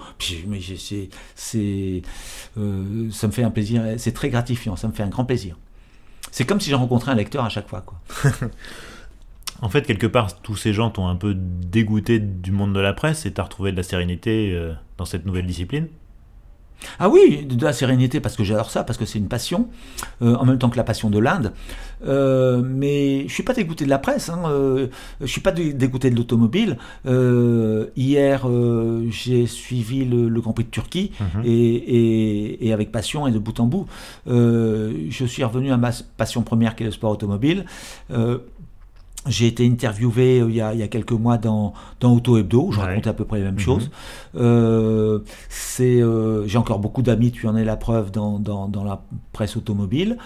mais c'est, ça me fait un plaisir, c'est très gratifiant, ça me fait un grand plaisir. C'est comme si j'ai rencontré un lecteur à chaque fois. Quoi. En fait, quelque part, tous ces gens t'ont un peu dégoûté du monde de la presse et t'as retrouvé de la sérénité euh, dans cette nouvelle discipline? Ah oui, de la sérénité parce que j'adore ça, parce que c'est une passion, euh, en même temps que la passion de l'Inde. Euh, mais je suis pas dégoûté de la presse, hein, euh, je suis pas dégoûté de l'automobile. Hier, j'ai suivi le, Grand Prix de Turquie mhm. et, et, avec passion et de bout en bout. je suis revenu à ma passion première qui est le sport automobile. J'ai été interviewé euh, il, y a, il, y a, quelques mois dans, dans Auto Hebdo, où je racontais à peu près les mêmes mhm. choses. Euh, c'est, euh, j'ai encore beaucoup d'amis, tu en es la preuve, dans, dans, dans la presse automobile.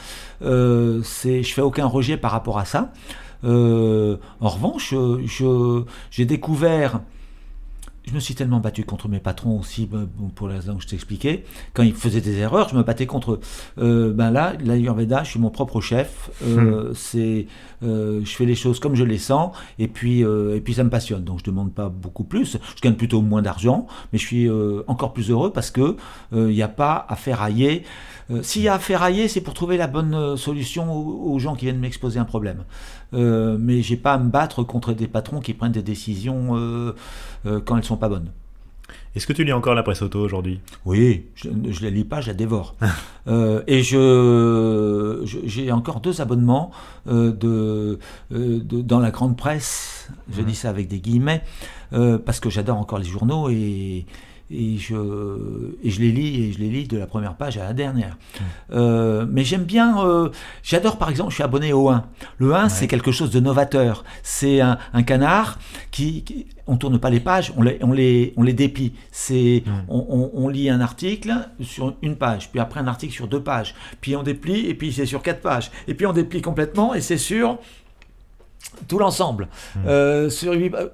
Euh, c'est, je fais aucun rejet par rapport à ça. Euh, en revanche, je, j'ai découvert je me suis tellement battu contre mes patrons aussi, ben, pour les raisons que je t'expliquais. Quand ils faisaient des erreurs, je me battais contre eux. Euh, ben là, l'Ayurveda, je suis mon propre chef. Euh, hmm. C'est, euh, je fais les choses comme je les sens, et puis, et puis ça me passionne. Donc je demande pas beaucoup plus. Je gagne plutôt moins d'argent, mais je suis encore plus heureux parce que il n'y a pas à ferrailler. S'il y a à ferrailler, c'est pour trouver la bonne solution aux, aux gens qui viennent m'exposer un problème. Euh, mais j'ai pas à me battre contre des patrons qui prennent des décisions euh, euh, quand elles sont pas bonnes. Est-ce que tu lis encore la presse auto aujourd'hui? Oui, je ne la lis pas, je la dévore. et je, j'ai encore deux abonnements de, dans la grande presse, je mmh. dis ça avec des guillemets, parce que j'adore encore les journaux et, et je, et je les lis et je les lis de la première page à la dernière. Mmh. Euh, mais j'aime bien, euh, j'adore par exemple, je suis abonné au 1. Le 1, c'est quelque chose de novateur. C'est un, un, canard qui, qui, on tourne pas les pages, on les, on les, on les déplie. C'est, mmh. on, on, on, lit un article sur une page, puis après un article sur deux pages, puis on déplie et puis c'est sur quatre pages, et puis on déplie complètement et c'est sur tout l'ensemble. Hmm. Euh,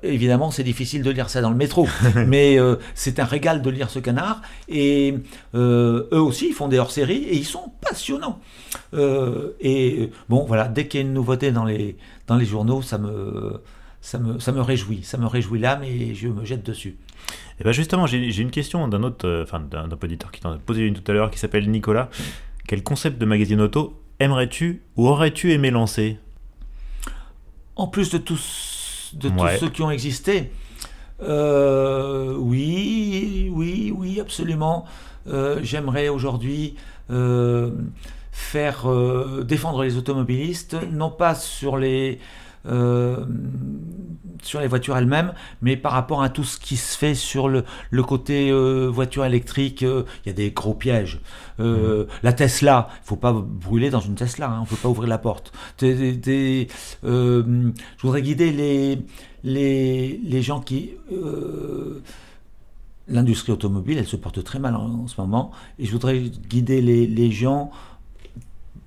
évidemment, c'est difficile de lire ça dans le métro, mais euh, c'est un régal de lire ce canard. Et euh, eux aussi, ils font des hors-séries et ils sont passionnants. et bon, voilà, dès qu'il y a une nouveauté dans les, dans les journaux, ça me, ça me, ça me réjouit. Ça me réjouit l'âme et je me jette dessus. Et ben justement, j'ai une question d'un autre, enfin d'un auditeur qui t'en a posé une tout à l'heure, qui s'appelle Nicolas. Quel concept de magazine auto aimerais-tu ou aurais-tu aimé lancer? En plus de tous, de tous ceux qui ont existé. Euh, oui, oui, oui, absolument. Euh, j'aimerais aujourd'hui euh, faire défendre les automobilistes, non pas sur les euh, sur les voitures elles-mêmes, mais par rapport à tout ce qui se fait sur le, le côté euh, voiture électrique, euh, il y a des gros pièges. Mmh. La Tesla, il faut pas brûler dans une Tesla, hein, on ne peut pas ouvrir la porte. je voudrais guider les, les, les gens qui l'industrie automobile, elle se porte très mal en, ce moment, et je voudrais guider les, les gens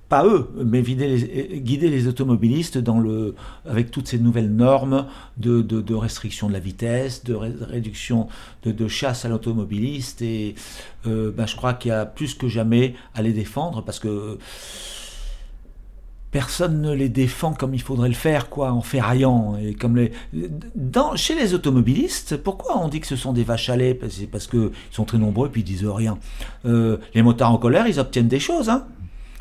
pas eux, mais guider les, automobilistes dans le, avec toutes ces nouvelles normes de, restriction de la vitesse, de réduction de, chasse à l'automobiliste. Et euh, ben, je crois qu'il y a plus que jamais à les défendre parce que personne ne les défend comme il faudrait le faire, quoi, en ferraillant. Et comme les... Chez les automobilistes, pourquoi on dit que ce sont des vaches à lait? C'est parce qu'ils sont très nombreux et puis ils disent rien. Euh, les motards en colère, ils obtiennent des choses, hein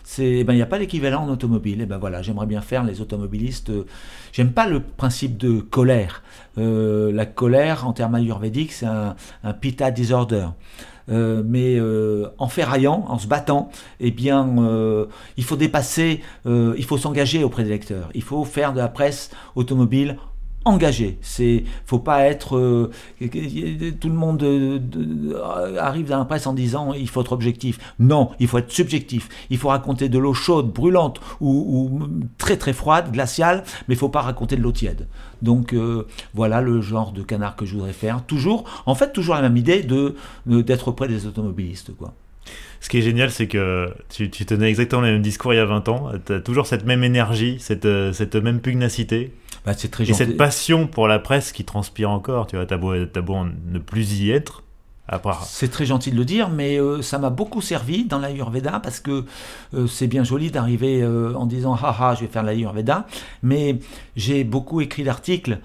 c'est ben il n'y a pas l'équivalent en automobile. Et ben voilà, j'aimerais bien faire les automobilistes. Euh, j'aime pas le principe de colère. Euh, la colère en termes ayurvédiques, c'est un, un pita disorder. Euh, mais en ferraillant, en se battant, eh bien, il faut dépasser, il faut s'engager auprès des lecteurs. Il faut faire de la presse automobile engagé. C'est, faut pas être euh, tout le monde euh, arrive dans la presse en disant il faut être objectif. Non, il faut être subjectif. Il faut raconter de l'eau chaude, brûlante ou, très très froide, glaciale, mais il faut pas raconter de l'eau tiède. Donc euh, voilà le genre de canard que je voudrais faire. Toujours, en fait, toujours la même idée de d'être auprès des automobilistes, quoi. Ce qui est génial, c'est que tu, tenais exactement le même discours il y a 20 ans. Tu as toujours cette même énergie, cette, cette même pugnacité. Bah, c'est très Et cette passion pour la presse qui transpire encore, tu vois, t'as beau, beau ne plus y être. C'est très gentil de le dire, mais euh, ça m'a beaucoup servi dans l'Ayurveda parce que euh, c'est bien joli d'arriver euh, en disant haha, je vais faire l'Ayurveda, mais j'ai beaucoup écrit d'articles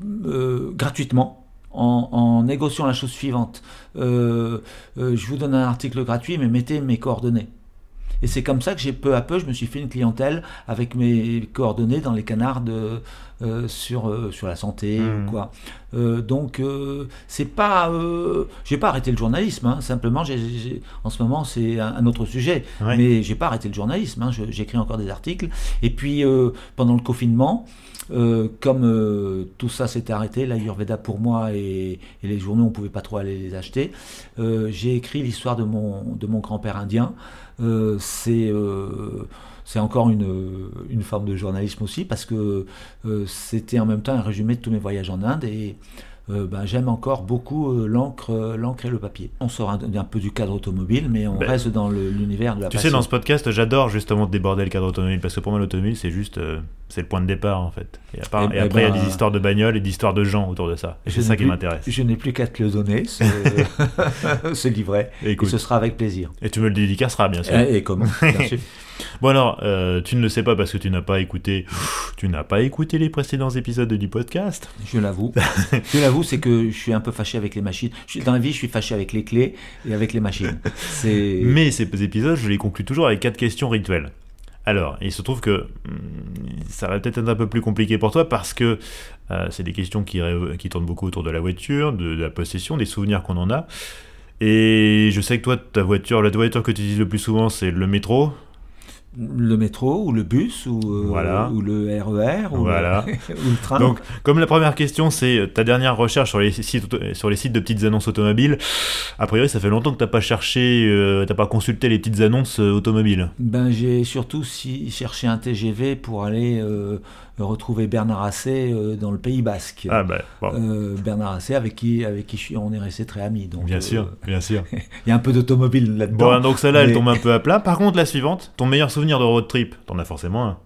gratuitement en, en, négociant la chose suivante. je vous donne un article gratuit, mais mettez mes coordonnées. Et c'est comme ça que j'ai peu à peu, je me suis fait une clientèle avec mes coordonnées dans les canards de, euh, sur, euh, sur la santé ou quoi. Euh, donc euh, c'est pas, euh, j'ai pas arrêté le journalisme. hein. simplement, en ce moment c'est un, un autre sujet. Ouais. Mais j'ai pas arrêté le journalisme. hein. J'écris encore des articles. Et puis euh, pendant le confinement. Euh, comme euh, tout ça s'était arrêté, l'Ayurveda pour moi et, les journaux, on pouvait pas trop aller les acheter. euh, j'ai écrit l'histoire de mon, de mon grand-père indien. C'est c'est encore une, une forme de journalisme aussi parce que c'était en même temps un résumé de tous mes voyages en Inde et euh, ben, j'aime encore beaucoup euh, l'encre, euh, l'encre et le papier. On sort un, un peu du cadre automobile, mais on Ben, reste dans l'univers de la Tu passion. sais, dans ce podcast, j'adore justement déborder le cadre automobile parce que pour moi, l'automobile, c'est juste. euh, c'est le point de départ en fait. Et, à part- Eh et après, il y a ben, des histoires de bagnoles et d'histoires de gens autour de ça. C'est ça qui m'intéresse. Je n'ai plus qu'à te le donner, ce, ce livret, et ce sera avec plaisir. Et tu me le dédicaceras, bien sûr. Et, et comment bien sûr. Bon alors, euh, tu ne le sais pas parce que tu n'as pas écouté, tu n'as pas écouté les précédents épisodes du podcast. Je l'avoue. je l'avoue, c'est que je suis un peu fâché avec les machines. Dans la vie, je suis fâché avec les clés et avec les machines. Mais ces épisodes, je les conclus toujours avec quatre questions rituelles. Alors, il se trouve que hum, ça va peut-être être un peu plus compliqué pour toi parce que euh, c'est des questions qui, tournent beaucoup autour de la voiture, de, de la possession, des souvenirs qu'on en a. Et je sais que toi, ta voiture, la voiture que tu utilises le plus souvent, c'est le métro. Le métro ou le bus ou, euh, Voilà. ou le RER ou, Voilà. le, ou le train. Donc, comme la première question, c'est euh, ta dernière recherche sur les sites, sur les sites de petites annonces automobiles. A priori, ça fait longtemps que t'as pas cherché, euh, t'as pas consulté les petites annonces automobiles. ben, j'ai surtout si, cherché un TGV pour aller euh, retrouver Bernard Assé euh, dans le Pays Basque. Ah bon, Euh, Bernard Assé avec qui, avec qui on est resté très amis. Donc, bien euh, sûr, bien sûr. Il y a un peu d'automobile là-dedans. Bon, donc celle-là, elle tombe un peu à plat. Par contre, la suivante, ton meilleur souvenir de road trip, t'en as forcément un.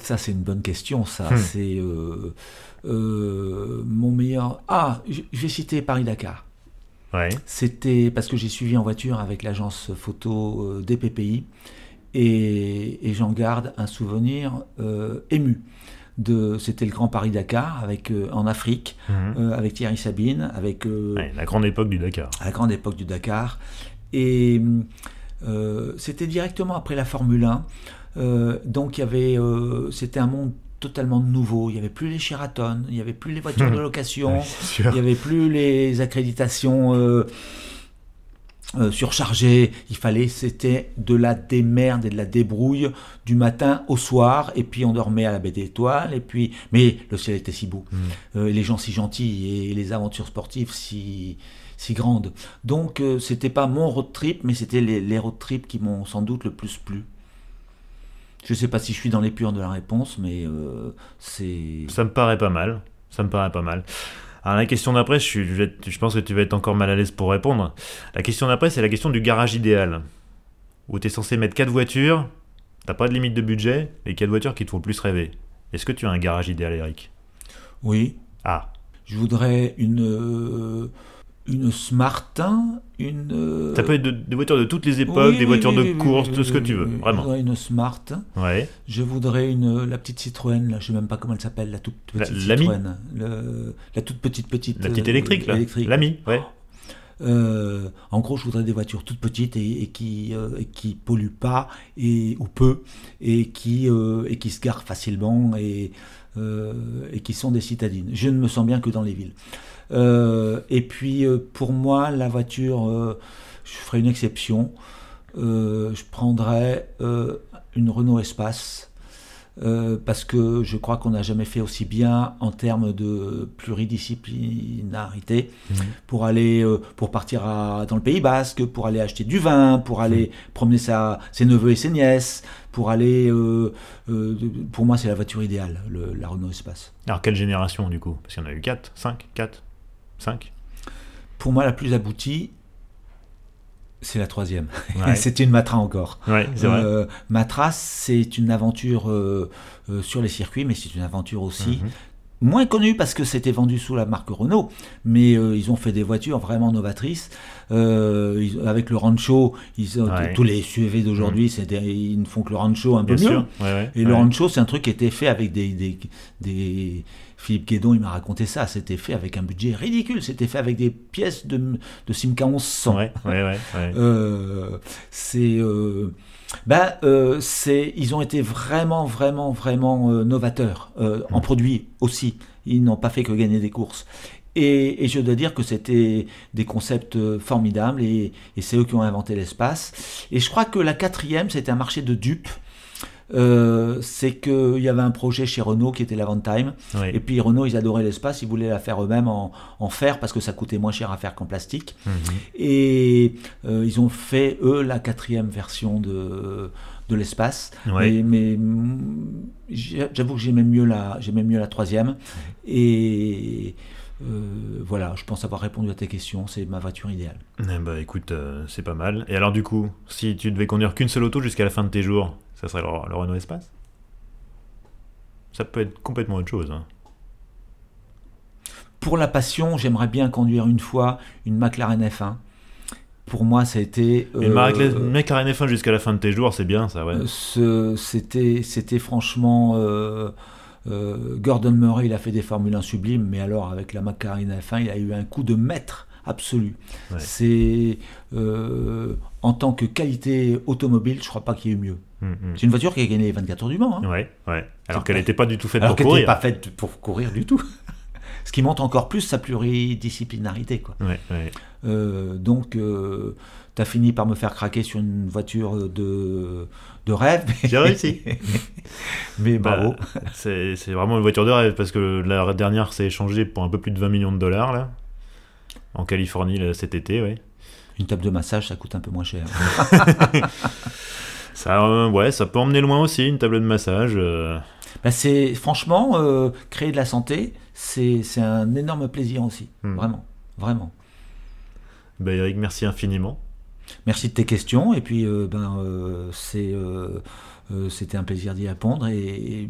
Ça, c'est une bonne question, ça. Hmm. C'est euh, mon meilleur. Ah, vais citer Paris-Dakar. Ouais. C'était parce que j'ai suivi en voiture avec l'agence photo DPPI et, et j'en garde un souvenir euh, ému. C'était le Grand Paris-Dakar avec, euh, en Afrique, Mhm. euh, avec Thierry Sabine, avec Ouais, la grande époque du Dakar. la grande époque du Dakar. Et c'était directement après la Formule 1. Euh, donc il y avait, c'était un monde totalement nouveau. Il n'y avait plus les Sheraton, il n'y avait plus les voitures de location, il n'y avait plus les accréditations euh, euh, surchargées. Il fallait, c'était de la démerde et de la débrouille du matin au soir. Et puis on dormait à la baie d'étoiles. Et puis, mais le ciel était si beau, Mhm. Euh, et les gens si gentils et les aventures sportives si si grandes. Donc euh, c'était pas mon road trip, mais c'était les, les road trips qui m'ont sans doute le plus plu. Je sais pas si je suis dans les purs de la réponse, mais c'est. Ça me paraît pas mal. Ça me paraît pas mal. Alors la question d'après, je, suis- je pense que tu vas être encore mal à l'aise pour répondre. La question d'après, c'est la question du garage idéal. Où tu es censé mettre 4 voitures, t'as pas de limite de budget, et 4 voitures qui te font le plus rêver. Est-ce que tu as un garage idéal, Eric? Oui, Ah, je voudrais une euh, une Smart, une. euh, ça peut être de- des voitures de toutes les époques, oui, des oui, voitures oui, de course, tout ce que tu veux, vraiment. une Smart. Ouais. Je voudrais une la petite Citroën, là, je sais même pas comment elle s'appelle, la toute La- petite l'Ami Citroën, Le- la toute petite petite. La petite euh, électrique, là. L'ami, ouais. Euh, en gros, je voudrais des voitures toutes petites et, et qui euh, et qui polluent pas et ou peu et qui et qui se garent facilement et et qui sont des citadines. Je ne me sens bien que dans les villes. Euh, et puis euh, pour moi, la voiture, euh, je ferai une exception. Je prendrais euh, une Renault Espace. euh, parce que je crois qu'on n'a jamais fait aussi bien en termes de pluridisciplinarité Mhm. pour aller euh, pour partir à- dans le Pays Basque, pour aller acheter du vin, pour aller promener sa, ses neveux et ses nièces, pour aller euh, pour moi c'est la voiture idéale, le- la Renault Espace. Alors quelle génération du coup? Parce qu'il y en a eu 4, 5, 4, 5 Pour moi la plus aboutie c'est la troisième. Ouais, c'est une Matra encore. ouais. Euh, Matra c'est une aventure euh, euh, sur les circuits, mais c'est une aventure aussi Mhm. moins connu parce que c'était vendu sous la marque Renault, mais ils ont fait des voitures vraiment novatrices. Ils- avec le Rancho, ils ont- Ouais. tous les SUV d'aujourd'hui, des- ils ne font que le Rancho un peu Bien mieux. Et le. Rancho, c'est un truc qui était fait avec des, des, des Philippe Guédon, il m'a raconté ça. C'était fait avec un budget ridicule. C'était fait avec des pièces de, de Simca 1100. Ouais, ouais, ouais. ouais. Euh, c'est. euh, ben, euh, c'est, ils ont été vraiment, vraiment, vraiment euh, novateurs en produits aussi. Ils n'ont pas fait que gagner des courses. Et, et je dois dire que c'était des concepts formidables et, et c'est eux qui ont inventé l'espace. Et je crois que la quatrième, c'était un marché de dupes. Euh, c'est qu'il y avait un projet chez Renault qui était l'Avantime. Ouais. Et puis Renault, ils adoraient l'espace, ils voulaient la faire eux-mêmes en, en fer parce que ça coûtait moins cher à faire qu'en plastique. Mhm. Et euh, ils ont fait, eux, la quatrième version de, de l'espace. Mais, mais, mm, j'avoue que j'aimais mieux, la- mieux la troisième. Et euh, voilà, je pense avoir répondu à tes questions. C'est ma voiture idéale. Eh bah écoute, euh, c'est pas mal. Et alors du coup, si tu devais conduire qu'une seule auto jusqu'à la fin de tes jours, ça serait le, le Renault Espace? Ça peut être complètement autre chose. hein. Pour la passion, j'aimerais bien conduire une fois une McLaren F1. Pour moi, ça a été. Mais euh, McLaren McLaren F1 jusqu'à la fin de tes jours, c'est bien ça, ouais. C'était, c'était franchement. euh, euh, Gordon Murray, il a fait des Formule 1 sublimes, mais alors avec la McLaren F1, il a eu un coup de maître absolu. Ouais. C'est euh, en tant que qualité automobile, je crois pas qu'il y ait eu mieux. Mm, mm. C'est une voiture qui a gagné les 24 heures du Mans, hein, Ouais, ouais. Alors qu'elle n'était pas du tout faite alors pour courir. pas faite pour courir du tout. Ce qui montre encore plus sa pluridisciplinarité, quoi. Euh, donc, tu as fini par me faire craquer sur une voiture de, de rêve. J'ai réussi. Mais Bah, bravo. c'est c'est vraiment une voiture de rêve parce que la dernière s'est échangée pour un peu plus de 20 millions de dollars là. En Californie là, cet été. Une table de massage, ça coûte un peu moins cher. Ça, euh, ouais, ça peut emmener loin aussi, une table de massage. euh. Bah, c'est franchement euh, créer de la santé, c'est un énorme plaisir aussi, Hmm. vraiment, vraiment. Bah, Eric, merci infiniment. Merci de tes questions. Et puis euh, ben euh, c'est euh, c'était un plaisir d'y répondre et, et,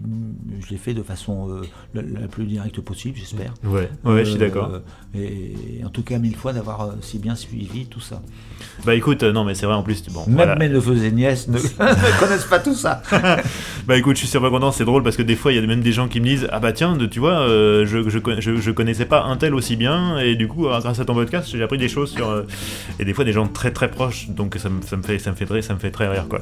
je l'ai fait de façon euh, la, la plus directe possible, j'espère. Ouais, ouais, je suis Euh, d'accord. Et, en tout cas, mille fois d'avoir euh, si bien suivi tout ça. Bah écoute, euh, non mais c'est vrai en plus, bon, Même voilà. mes neveux et nièces ne, ne connaissent pas tout ça. Bah écoute, je suis super content, c'est drôle parce que des fois il y a même des gens qui me disent Ah bah tiens, tu vois, euh, je, je, je, je connaissais pas un tel aussi bien et du coup, euh, grâce à ton podcast, j'ai appris des choses sur. euh, et des fois des gens très très proches, donc ça me, ça me, fait, ça me, fait, très, ça me fait très rire quoi.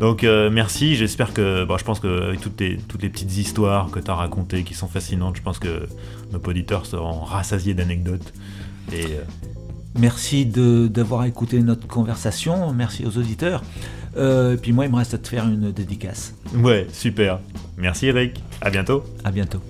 Donc euh, merci, j'espère que. Bon, je pense que avec toutes les, toutes les petites histoires que tu as racontées qui sont fascinantes, je pense que nos auditeurs seront rassasiés d'anecdotes. Et euh, Merci d'avoir écouté notre conversation. Merci aux auditeurs. Euh, et puis moi, il me reste à te faire une dédicace. ouais, super. Merci Eric, à bientôt. À bientôt.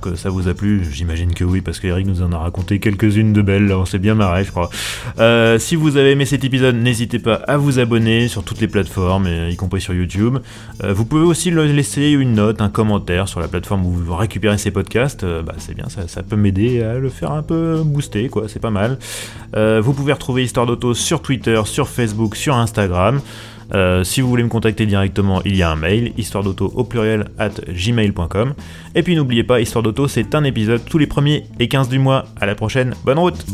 Que ça vous a plu, j'imagine que oui, parce que Eric nous en a raconté quelques-unes de belles, on s'est bien marré, je crois. Euh, si vous avez aimé cet épisode, n'hésitez pas à vous abonner sur toutes les plateformes, y compris sur YouTube. Euh, vous pouvez aussi laisser une note, un commentaire sur la plateforme où vous récupérez ces podcasts, Euh, bah, c'est bien, ça, ça peut m'aider à le faire un peu booster, quoi, c'est pas mal. Vous pouvez retrouver Histoire d'Auto sur Twitter, sur Facebook, sur Instagram. Euh, si vous voulez me contacter directement, il y a un mail, histoire d'auto au pluriel at gmail.com. Et puis n'oubliez pas, Histoire d'auto, c'est un épisode tous les premiers et 15 du mois. À la prochaine, bonne route!